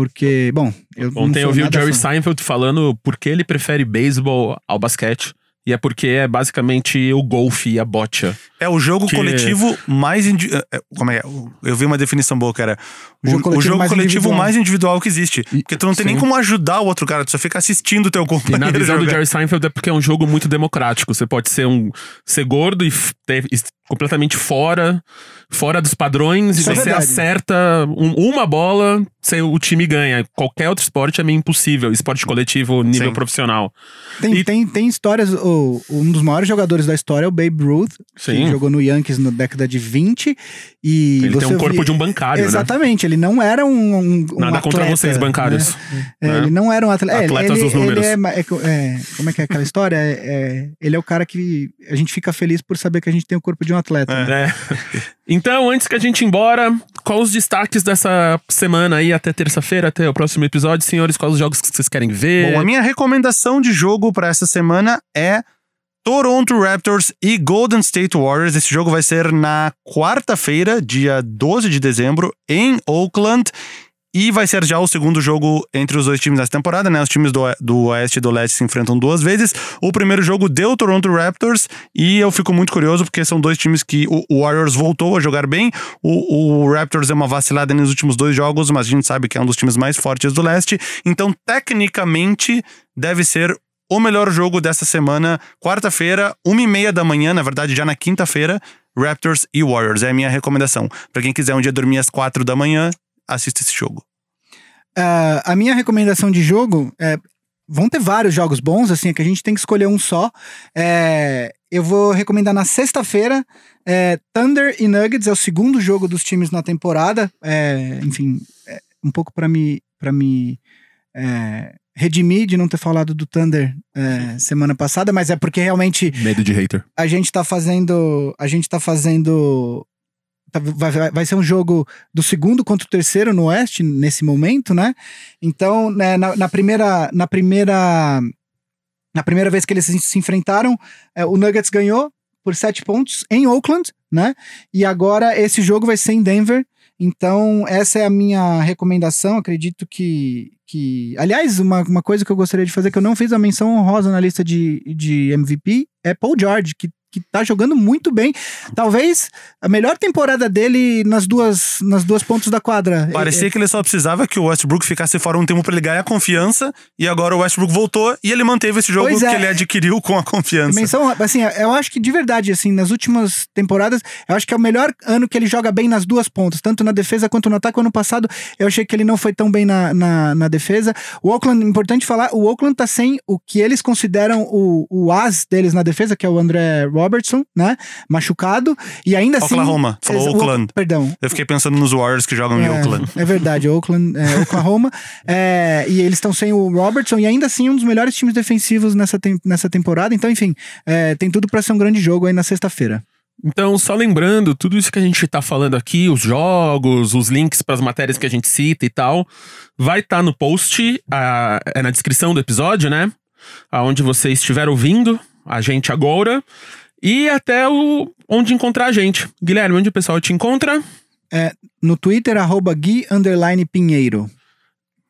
Porque, bom, eu Ontem eu vi o Jerry fã. Seinfeld falando por que ele prefere beisebol ao basquete. E é porque é basicamente o golfe e a bocha. É o jogo Que- coletivo mais. indi- é, é, Como é? Eu vi uma definição boa que era. O, O jogo o coletivo jogo mais coletivo individual. mais individual que existe. E- Porque tu não tem nem sim. como ajudar o outro cara, tu só fica assistindo o teu E companheiro. na visão do jogar. Jerry Seinfeld é porque é um jogo muito democrático. Você pode ser um ser gordo e ter- completamente fora, fora dos padrões, Isso e é você verdade. acerta um- uma bola, você, o time ganha. Qualquer outro esporte é meio impossível, esporte coletivo nível Sim. profissional. Tem, E- tem, tem histórias. o- um dos maiores jogadores da história é o Babe Ruth. Sim. Jogou no Yankees na década de 20 e Ele tem um corpo via- de um bancário, né? Exatamente, ele não era um, um, um Nada contra vocês, bancários. né? É, né? Ele não era um atleta. é, Atletas ele, dos números. Ele é, ma- é co- é, como é que é aquela história? É, é, ele é o cara que a gente fica feliz por saber que a gente tem o corpo de um atleta. É. né? É. Então, antes que a gente ir embora, quais os destaques dessa semana aí até terça-feira, até o próximo episódio, senhores? Quais os jogos que vocês querem ver? Bom, a minha recomendação de jogo pra essa semana é Toronto Raptors e Golden State Warriors. Esse jogo vai ser na quarta-feira, dia 12 de dezembro, em Oakland. E vai ser já o segundo jogo entre os dois times dessa temporada, né? Os times do, do Oeste e do Leste se enfrentam duas vezes. O primeiro jogo deu Toronto Raptors e eu fico muito curioso porque são dois times que o, Warriors voltou a jogar bem. O, o Raptors é uma vacilada nos últimos dois jogos, mas a gente sabe que é um dos times mais fortes do Leste. Então, tecnicamente, deve ser o melhor jogo dessa semana, quarta-feira, uma e meia da manhã, na verdade, já na quinta-feira, Raptors e Warriors. É a minha recomendação. Pra quem quiser um dia dormir às quatro da manhã, assista esse jogo. Ah, a minha recomendação de jogo é. Vão ter vários jogos bons, assim, é que a gente tem que escolher um só. É, eu vou recomendar na sexta-feira. é, Thunder e Nuggets é o segundo jogo dos times na temporada. É, enfim, é, um pouco pra me, pra me é, redimir de não ter falado do Thunder é, semana passada, mas é porque realmente Medo de hater. a gente tá fazendo. A gente tá fazendo. tá- Vai, vai, vai ser um jogo do segundo contra o terceiro no Oeste, nesse momento, né? Então, né, na, na primeira. Na primeira. Na primeira vez que eles se, se enfrentaram, é, o Nuggets ganhou por sete pontos em Oakland, né? E agora esse jogo vai ser em Denver. Então, essa é a minha recomendação. Acredito que. que... Aliás, uma, uma coisa que eu gostaria de fazer, que eu não fiz a menção honrosa na lista de, de MVP, é Paul George, que, que tá jogando muito bem. Talvez a melhor temporada dele nas duas, nas duas pontos da quadra. Parecia que ele só precisava que o Westbrook ficasse fora um tempo pra ele ganhar confiança, e agora o Westbrook voltou e ele manteve esse jogo é. que ele adquiriu com a confiança. Menção, assim, eu acho que de verdade, assim, nas últimas temporadas, eu acho que é o melhor ano que ele joga bem nas duas pontas, tanto na defesa quanto no ataque. O ano passado, eu achei que ele não foi tão bem na, na, na defesa. O Oakland, importante falar, o Oakland tá sem o que eles consideram o, o as deles na defesa, que é o André Robertson, né? Machucado. E ainda assim. Oklahoma, falou Ex- o- Oakland. Perdão, Eu fiquei pensando nos Warriors que jogam em é, Oakland. É verdade, Oakland, é, Oklahoma. É, e eles estão sem o Robertson e ainda assim um dos melhores times defensivos nessa, tem- nessa temporada. Então, enfim, é, tem tudo pra ser um grande jogo aí na sexta-feira. Então, só lembrando, tudo isso que a gente tá falando aqui, os jogos, os links pras matérias que a gente cita e tal, vai estar no post, ah, é na descrição do episódio, né? Aonde você estiver ouvindo a gente agora. E até o onde encontrar a gente. Guilherme, onde o pessoal te encontra? No Twitter, arroba Gui underline Pinheiro.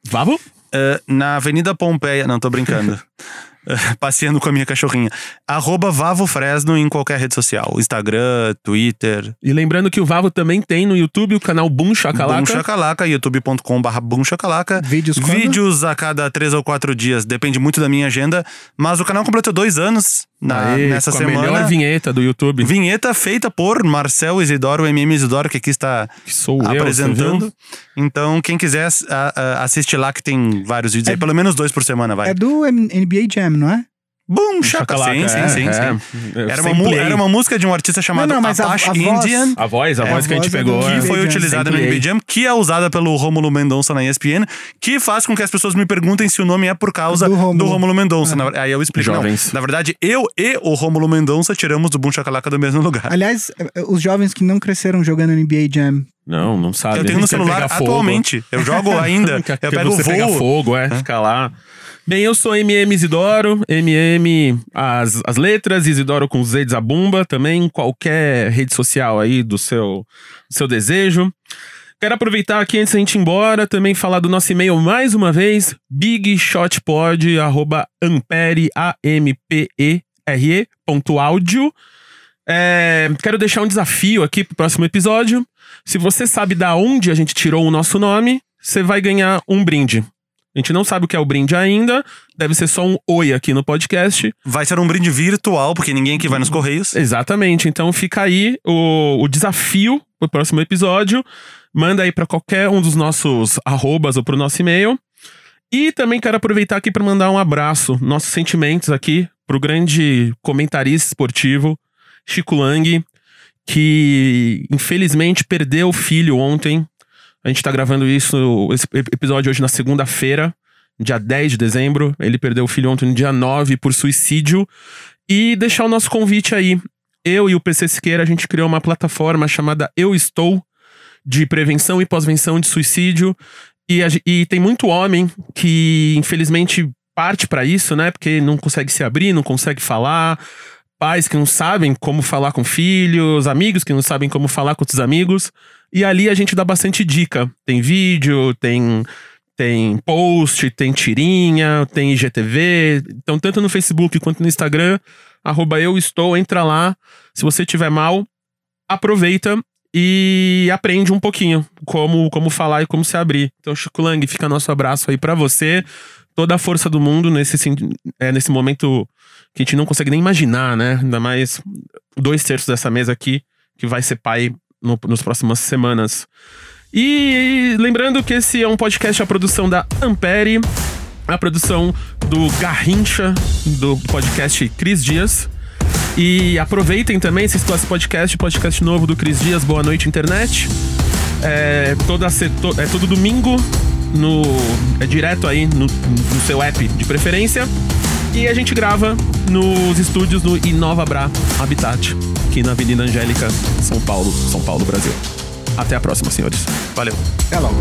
Vavo? Eh, na Avenida Pompeia. Não, tô brincando. Passeando com a minha cachorrinha. Arroba Vavo Fresno em qualquer rede social. Instagram, Twitter. E lembrando que o Vavo também tem no YouTube o canal Boom Boom Chacalaca. Chacalaca, youtube.com.br Boom Chacalaca. Vídeos quando? Vídeos a cada três ou quatro dias, depende muito da minha agenda. Mas o canal completou dois anos na, Aê, nessa com semana. a melhor vinheta do YouTube. Vinheta feita por Marcel Isidoro, o MM Isidoro, que aqui está Que sou eu, apresentando. viu? Então, quem quiser ass- a- a- assiste lá, que tem vários vídeos aí, pelo menos dois por semana, vai. É do NBA Jam, não é? Boom, chaca. Chacalaca, Sim, é, sim, sim, é. sim. Eu Era uma, era uma música de um artista chamado Não, não, mas a- Apache a voz- Indian. A voz, a É, voz a que a gente voz é pegou. Que é. Foi utilizada no NBA. Jam, que é usada pelo Rômulo Mendonça na ESPN, que faz com que as pessoas me perguntem se o nome é por causa Do Rômulo. Mendonça. Na- aí eu explico. Não, Jovens. na verdade, eu e o Rômulo Mendonça tiramos do Boom Chacalaca do mesmo lugar. Aliás, é, é, os jovens que não cresceram jogando NBA Jam. Não, não sabe. Eu tenho no celular atualmente. Eu jogo ainda. Eu que pego você pega voo. fogo, é, fica lá. Bem, eu sou MM Isidoro, MM as, as letras, Isidoro com Z de Zabumba, também qualquer rede social aí do seu, do seu desejo. Quero aproveitar aqui antes da gente ir embora, também falar do nosso e-mail mais uma vez, bigshotpod, arroba ampere, A-M-P-E-R-E, ponto áudio. É, quero deixar um desafio aqui pro próximo episódio. Se você sabe da onde a gente tirou o nosso nome, você vai ganhar um brinde. A gente não sabe o que é o brinde ainda, deve ser só um oi aqui no podcast. Vai ser um brinde virtual, porque ninguém aqui vai nos Correios. Exatamente, então fica aí o, o desafio pro próximo episódio. Manda aí pra qualquer um dos nossos arrobas ou pro nosso e-mail. E também quero aproveitar aqui para mandar um abraço, nossos sentimentos aqui pro grande comentarista esportivo, Chico Lang, que infelizmente perdeu o filho ontem. A gente tá gravando isso, esse episódio hoje na segunda-feira, dia 10 de dezembro. Ele perdeu o filho ontem no dia 9 por suicídio. E deixar o nosso convite aí. Eu e o PC Siqueira, a gente criou uma plataforma chamada Eu Estou, de prevenção e pós-venção de suicídio. E, e tem muito homem que, infelizmente, parte para isso, né? Porque não consegue se abrir, não consegue falar. Pais que não sabem como falar com filhos, amigos que não sabem como falar com outros amigos. E ali a gente dá bastante dica. Tem vídeo, tem tem post, tem tirinha, tem IGTV. Então, tanto no Facebook quanto no Instagram, arroba eu estou, entra lá. Se você tiver mal, aproveita e aprende um pouquinho como, como falar e como se abrir. Então, Chico Lang, fica nosso abraço aí para você. Toda a força do mundo nesse, é, nesse momento que a gente não consegue nem imaginar, né? Ainda mais dois terços dessa mesa aqui, que vai ser pai no, nas próximas semanas. E lembrando que esse é um podcast, a produção da Ampere, a produção do Garrincha, do podcast Cris Dias. E aproveitem também esse podcast, podcast novo do Cris Dias, Boa Noite Internet. É, toda, é todo domingo, no, é direto aí no, no seu app de preferência. E a gente grava nos estúdios do Inova Bra Habitat, aqui na Avenida Angélica, São Paulo, São Paulo, Brasil. Até a próxima, senhores. Valeu. Até logo.